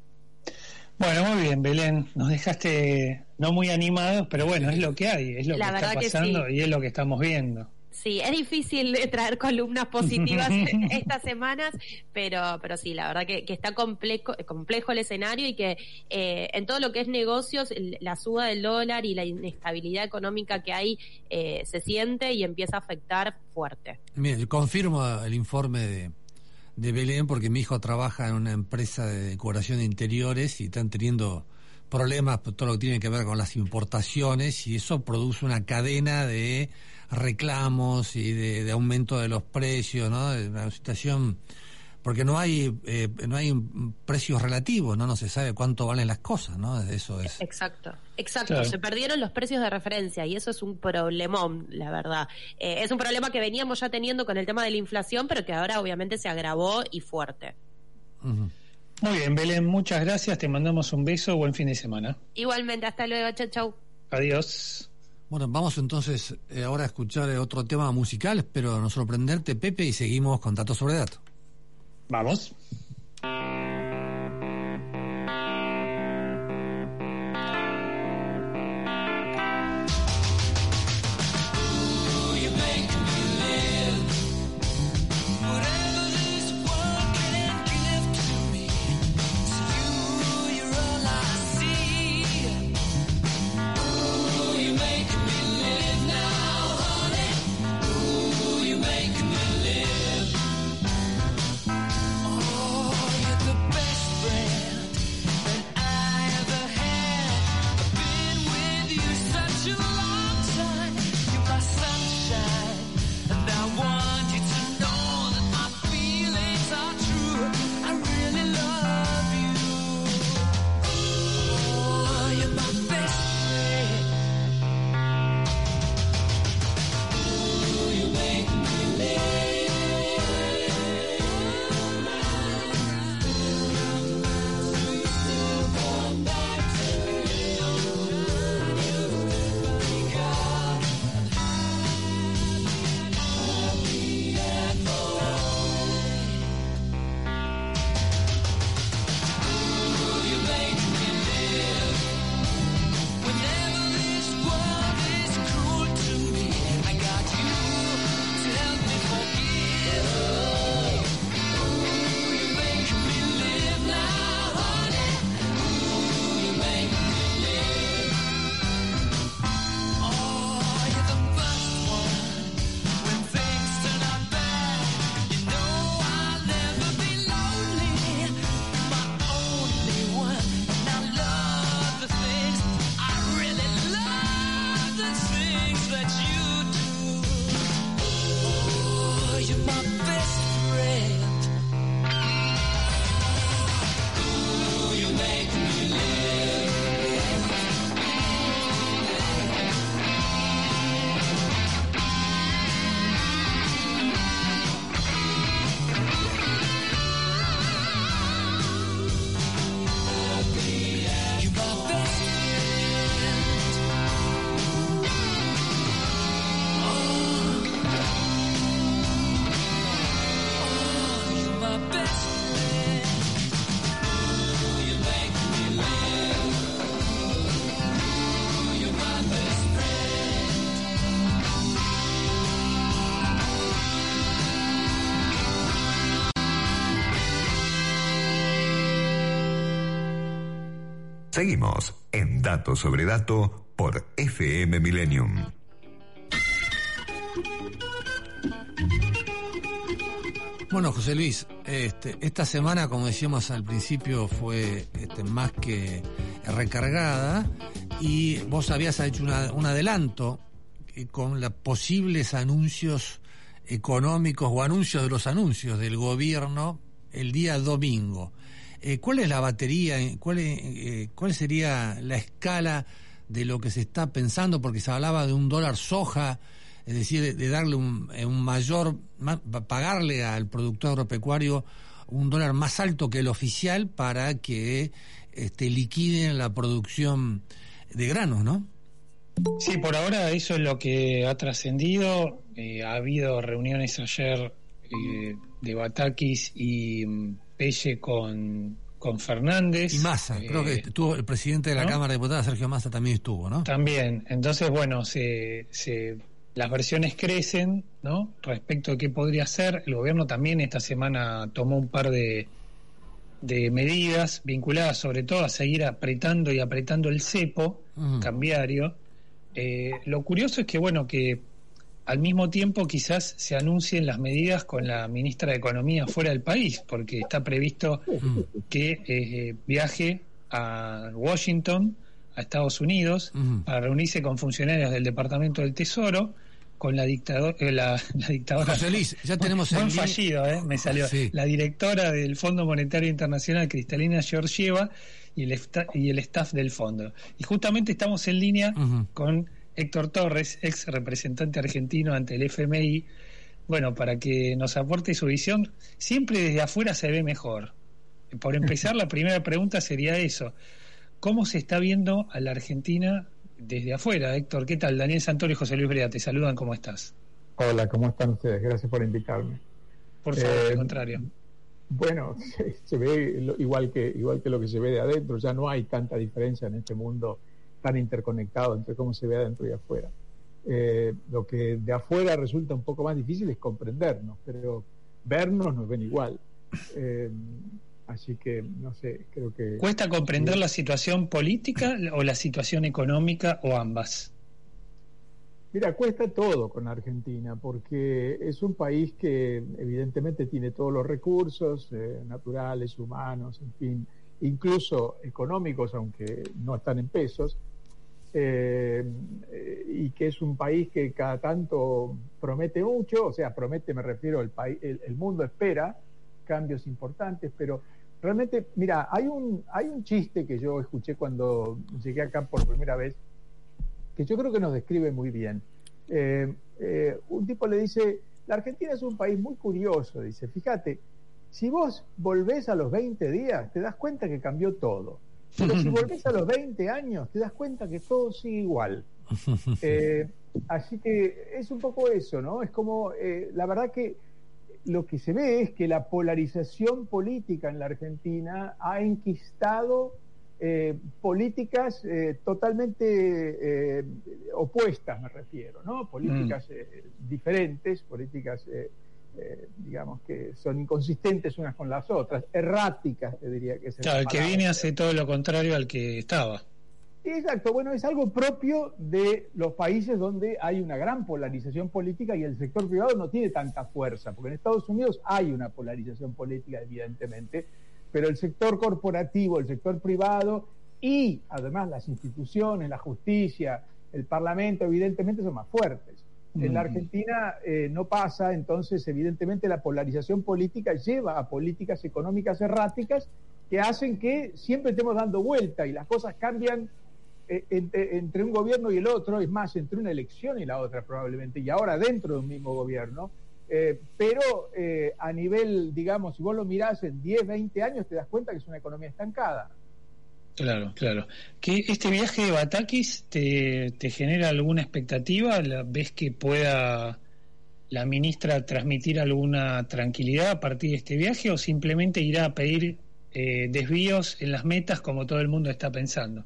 Speaker 3: Bueno, muy bien, Belén. Nos dejaste no muy animados, pero bueno, es lo que hay, es lo que está pasando y es lo que estamos viendo.
Speaker 22: Sí, es difícil traer columnas positivas estas semanas, pero, pero sí, la verdad que, está complejo, complejo el escenario y que eh, en todo lo que es negocios, la suba del dólar y la inestabilidad económica que hay eh, se siente y empieza a afectar fuerte.
Speaker 2: Mira, confirmo el informe de, de Belén porque mi hijo trabaja en una empresa de decoración de interiores y están teniendo problemas por todo lo que tiene que ver con las importaciones y eso produce una cadena de reclamos y de, aumento de los precios, ¿no? Una situación porque no hay eh, no hay precios relativos, no no se sabe cuánto valen las cosas, ¿no? Eso es.
Speaker 22: Exacto, exacto. Se perdieron los precios de referencia y eso es un problemón, la verdad. Eh, es un problema que veníamos ya teniendo con el tema de la inflación, pero que ahora obviamente se agravó y fuerte.
Speaker 3: Muy bien, Belén, muchas gracias. Te mandamos un beso. Buen fin de semana.
Speaker 22: Igualmente, hasta luego. Chau, chau.
Speaker 3: Adiós.
Speaker 2: Bueno, vamos entonces eh, ahora a escuchar otro tema musical. Espero no sorprenderte, Pepe, y seguimos con datos sobre datos.
Speaker 3: Vamos.
Speaker 1: Seguimos en Dato sobre Dato por FM Millennium.
Speaker 2: Bueno, José Luis, este, esta semana, como decíamos al principio, fue este, más que recargada y vos habías hecho un adelanto eh, con los posibles anuncios económicos o anuncios de los anuncios del gobierno el día domingo. Eh, ¿Cuál es la batería? ¿Cuál, eh, ¿Cuál sería la escala de lo que se está pensando? Porque se hablaba de un dólar soja es decir, de, darle un, eh, mayor, pagarle al productor agropecuario un dólar más alto que el oficial para que este, liquiden la producción de granos, ¿no?
Speaker 3: Sí, por ahora eso es lo que ha trascendido. Eh, ha habido reuniones ayer eh, de Batakis y mm, Pelle con, con Fernández.
Speaker 2: Y Massa, creo que estuvo el presidente de la Cámara de Diputados, Sergio Massa, también estuvo, ¿no?
Speaker 3: También. Entonces, bueno, se, se las versiones crecen, ¿no? Respecto a qué podría ser. El gobierno también esta semana tomó un par de, de medidas vinculadas sobre todo a seguir apretando y apretando el cepo cambiario. Eh, lo curioso es que, bueno, que al mismo tiempo quizás se anuncien las medidas con la ministra de Economía fuera del país, porque está previsto que eh, viaje a Washington, a Estados Unidos, para reunirse con funcionarios del Departamento del Tesoro con la, dictador, eh, la, dictadora.
Speaker 2: José Luis, ya tenemos
Speaker 3: el fallido, eh, me salió. La directora del Fondo Monetario Internacional, Cristalina Georgieva, y el, y el staff del fondo. Y justamente estamos en línea con Héctor Torres, ex representante argentino ante el FMI, bueno, para que nos aporte su visión. Siempre desde afuera se ve mejor. Por empezar, la primera pregunta sería eso. ¿Cómo se está viendo a la Argentina desde afuera. Héctor, ¿qué tal? Daniel Santoro y José Luis Brea, te saludan, ¿cómo estás?
Speaker 24: Hola, ¿cómo están ustedes? Gracias por invitarme.
Speaker 3: Por favor, al eh, contrario.
Speaker 24: Bueno, se, ve igual que, igual que lo que se ve de adentro, ya no hay tanta diferencia en este mundo tan interconectado entre cómo se ve adentro y afuera. Eh, lo que de afuera resulta un poco más difícil es comprendernos, pero vernos nos ven igual. Eh, Así que, no sé, creo que...
Speaker 3: ¿Cuesta comprender la situación política o la situación económica o ambas?
Speaker 24: Mira, cuesta todo con Argentina, porque es un país que evidentemente tiene todos los recursos eh, naturales, humanos, en fin, incluso económicos, aunque no están en pesos, eh, y que es un país que cada tanto promete mucho, o sea, promete, me refiero, el, país, el mundo espera cambios importantes, pero Realmente, mira, hay un, hay un chiste que yo escuché cuando llegué acá por primera vez, que yo creo que nos describe muy bien. Eh, eh, un tipo le dice, la Argentina es un país muy curioso, dice, fíjate, si vos volvés a los 20 días, te das cuenta que cambió todo. Pero si volvés a los 20 años, te das cuenta que todo sigue igual. Eh, así que es un poco eso, ¿no? Es como, la verdad que lo que se ve es que la polarización política en la Argentina ha enquistado eh, políticas eh, totalmente eh, opuestas, me refiero, ¿no? Políticas mm. diferentes, políticas, digamos, que son inconsistentes unas con las otras, erráticas, te diría que es.
Speaker 3: Claro, el que viene hace todo lo contrario al que estaba.
Speaker 24: Exacto, bueno, es algo propio de los países donde hay una gran polarización política y el sector privado no tiene tanta fuerza, porque en Estados Unidos hay una polarización política, evidentemente, pero el sector corporativo, el sector privado y además las instituciones, la justicia, el Parlamento, evidentemente son más fuertes. En la Argentina eh, no pasa, entonces evidentemente la polarización política lleva a políticas económicas erráticas que hacen que siempre estemos dando vuelta y las cosas cambian eh, entre, un gobierno y el otro, es más, entre una elección y la otra probablemente, y ahora dentro de un mismo gobierno, eh, pero eh, a nivel, digamos, si vos lo mirás en 10, 20 años, te das cuenta que es una economía estancada.
Speaker 3: Claro, claro. ¿Que ¿Este viaje de Batakis te, te genera alguna expectativa? ¿Ves que pueda la ministra transmitir alguna tranquilidad a partir de este viaje o simplemente irá a pedir desvíos en las metas como todo el mundo está pensando?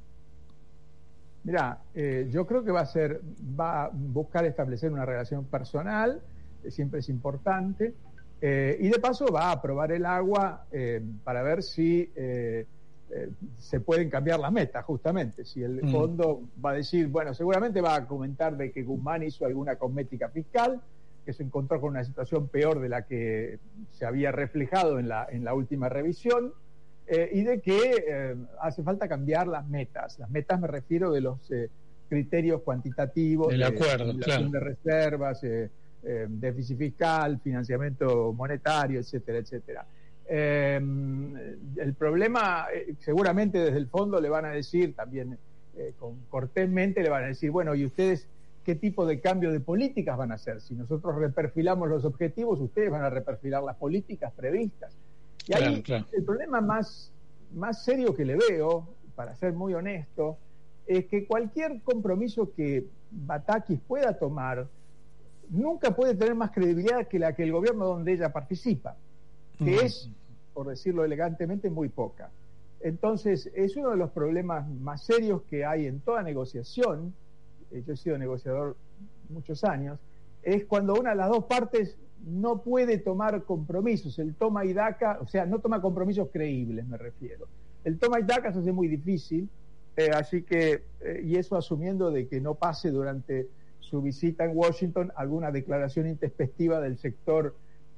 Speaker 24: Mira, eh, yo creo que va a ser, va a buscar establecer una relación personal, que siempre es importante, eh, y de paso va a probar el agua eh, para ver si eh, se pueden cambiar las metas, justamente. Si el
Speaker 3: Mm.
Speaker 24: fondo va a decir, bueno, seguramente va a comentar de que Guzmán hizo alguna cosmética fiscal, que se encontró con una situación peor de la que se había reflejado en la, en la última revisión, eh, y de que eh, hace falta cambiar las metas. Las metas me refiero de los eh, criterios cuantitativos,
Speaker 3: Del
Speaker 24: de
Speaker 3: acuerdo, claro.
Speaker 24: de reservas, déficit fiscal, financiamiento monetario, etcétera, etcétera. Eh, el problema, eh, seguramente desde el fondo le van a decir, también eh, con, cortésmente le van a decir, bueno, ¿y ustedes qué tipo de cambio de políticas van a hacer? Si nosotros reperfilamos los objetivos, ustedes van a reperfilar las políticas previstas. Y ahí
Speaker 3: Claro, claro.
Speaker 24: el problema más, más serio que le veo, para ser muy honesto, es que cualquier compromiso que Batakis pueda tomar nunca puede tener más credibilidad que la que el gobierno donde ella participa, que es, por decirlo elegantemente, muy poca. Entonces, es uno de los problemas más serios que hay en toda negociación, eh, yo he sido negociador muchos años, es cuando una de las dos partes no puede tomar compromisos, el toma y daca, o sea, no toma compromisos creíbles, me refiero. El toma y daca se hace muy difícil, eh, así que, eh, y eso asumiendo de que no pase durante su visita en Washington alguna declaración intempestiva del sector,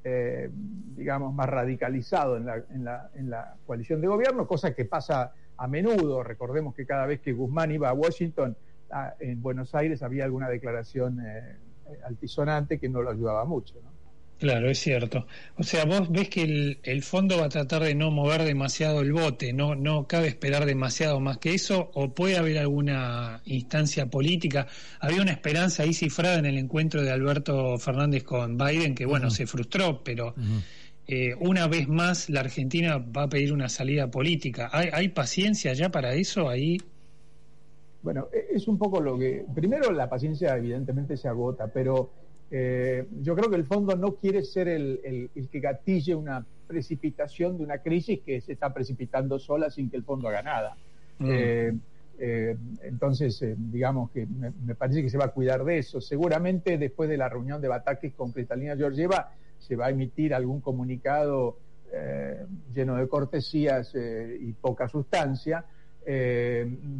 Speaker 24: eh, digamos, más radicalizado en la, en, la, en la coalición de gobierno, cosa que pasa a menudo. Recordemos que cada vez que Guzmán iba a Washington, a- en Buenos Aires había alguna declaración eh, altisonante que no lo ayudaba mucho.
Speaker 3: Claro, es cierto. O sea, vos ves que el, el fondo va a tratar de no mover demasiado el bote, no, no cabe esperar demasiado más que eso, o puede haber alguna instancia política. Había una esperanza ahí cifrada en el encuentro de Alberto Fernández con Biden, que bueno, se frustró, pero eh, una vez más la Argentina va a pedir una salida política. ¿Hay, hay paciencia ya para eso ahí?
Speaker 24: Bueno, e- es un poco lo que. Primero, la paciencia, evidentemente, se agota, pero eh, yo creo que el fondo no quiere ser el, el- el que gatille una precipitación de una crisis que se está precipitando sola sin que el fondo haga nada.
Speaker 3: Mm.
Speaker 24: Eh, eh, entonces, digamos que me, me parece que se va a cuidar de eso. Seguramente después de la reunión de Batakis con Cristalina Georgieva se va a emitir algún comunicado lleno de cortesías y poca sustancia,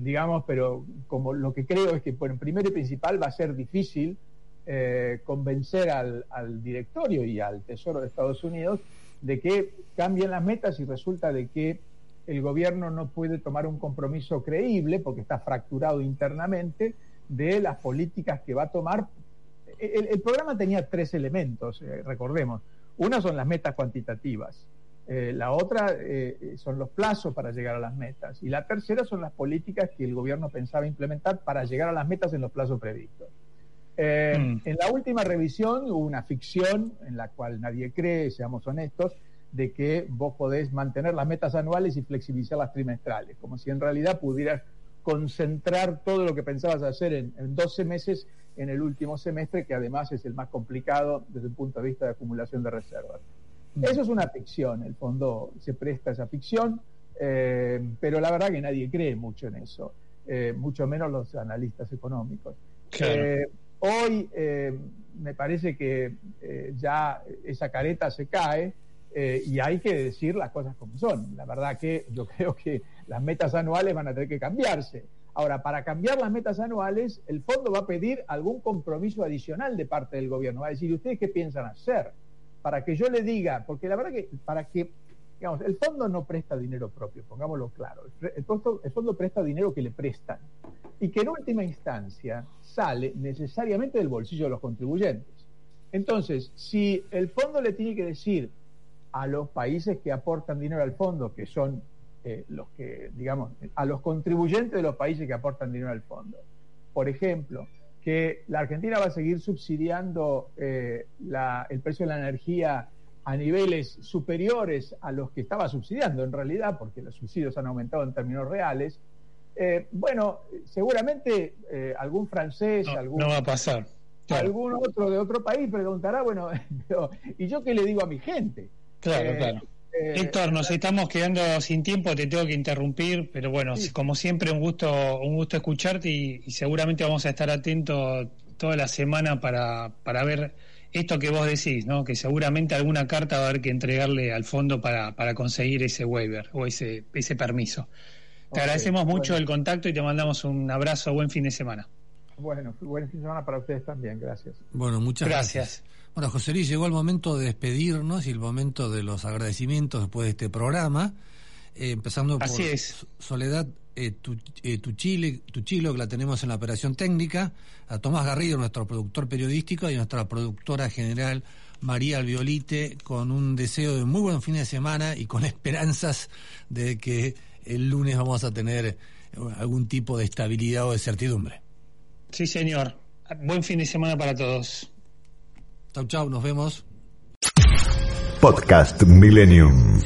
Speaker 24: digamos, pero como lo que creo es que, bueno, primero y principal va a ser difícil eh, convencer al, directorio y al Tesoro de Estados Unidos de que cambien las metas y resulta de que el gobierno no puede tomar un compromiso creíble porque está fracturado internamente de las políticas que va a tomar. El, el programa tenía tres elementos, eh, recordemos. Una son las metas cuantitativas, eh, la otra eh, son los plazos para llegar a las metas y la tercera son las políticas que el gobierno pensaba implementar para llegar a las metas en los plazos previstos. Eh,
Speaker 3: Mm.
Speaker 24: En la última revisión hubo una ficción en la cual nadie cree, seamos honestos, de que vos podés mantener las metas anuales y flexibilizar las trimestrales, como si en realidad pudieras concentrar todo lo que pensabas hacer en, en 12 meses en el último semestre, que además es el más complicado desde el punto de vista de acumulación de reservas. Eso es una ficción, el fondo se presta a esa ficción, eh, pero la verdad que nadie cree mucho en eso, eh, mucho menos los analistas económicos.
Speaker 3: Claro.
Speaker 24: Eh, hoy eh, me parece que eh, ya esa careta se cae eh, y hay que decir las cosas como son. La verdad que yo creo que las metas anuales van a tener que cambiarse. Ahora, para cambiar las metas anuales, el fondo va a pedir algún compromiso adicional de parte del gobierno. Va a decir, ¿ustedes qué piensan hacer? Para que yo le diga, porque la verdad que para que, digamos, el fondo no presta dinero propio, pongámoslo claro. El fondo, el fondo presta dinero que le prestan y que en última instancia sale necesariamente del bolsillo de los contribuyentes. Entonces, si el fondo le tiene que decir a los países que aportan dinero al fondo, que son eh, los que, digamos, a los contribuyentes de los países que aportan dinero al fondo. Por ejemplo, que la Argentina va a seguir subsidiando eh, la, el precio de la energía a niveles superiores a los que estaba subsidiando en realidad, porque los subsidios han aumentado en términos reales. Eh, bueno, seguramente eh, algún francés,
Speaker 3: No,
Speaker 24: algún,
Speaker 3: no va a pasar. Claro.
Speaker 24: algún otro de otro país preguntará, bueno, pero, ¿y yo qué le digo a mi gente?
Speaker 3: Claro,
Speaker 24: Eh,
Speaker 3: claro. Héctor, nos estamos quedando sin tiempo, te tengo que interrumpir, pero bueno, como siempre un gusto, un gusto escucharte y, y seguramente vamos a estar atentos toda la semana para, para ver esto que vos decís, ¿no? Que seguramente alguna carta va a haber que entregarle al fondo para, para conseguir ese waiver o ese, ese permiso. Te agradecemos mucho el contacto y te mandamos un abrazo, buen fin de semana.
Speaker 24: Bueno, buen fin de semana para ustedes también, gracias.
Speaker 2: Bueno, muchas gracias. Bueno, José Luis, llegó el momento de despedirnos y el momento de los agradecimientos después de este programa. Eh, empezando por Soledad eh, tu, eh, tu, Chile, tu Chilo, que la tenemos en la operación técnica, a Tomás Garrido, nuestro productor periodístico, y nuestra productora general, María Albiolite, con un deseo de muy buen fin de semana y con esperanzas de que el lunes vamos a tener algún tipo de estabilidad o de certidumbre.
Speaker 3: Sí, señor. Buen fin de semana para todos.
Speaker 2: Chau, chau, nos vemos.
Speaker 12: Podcast Millennium.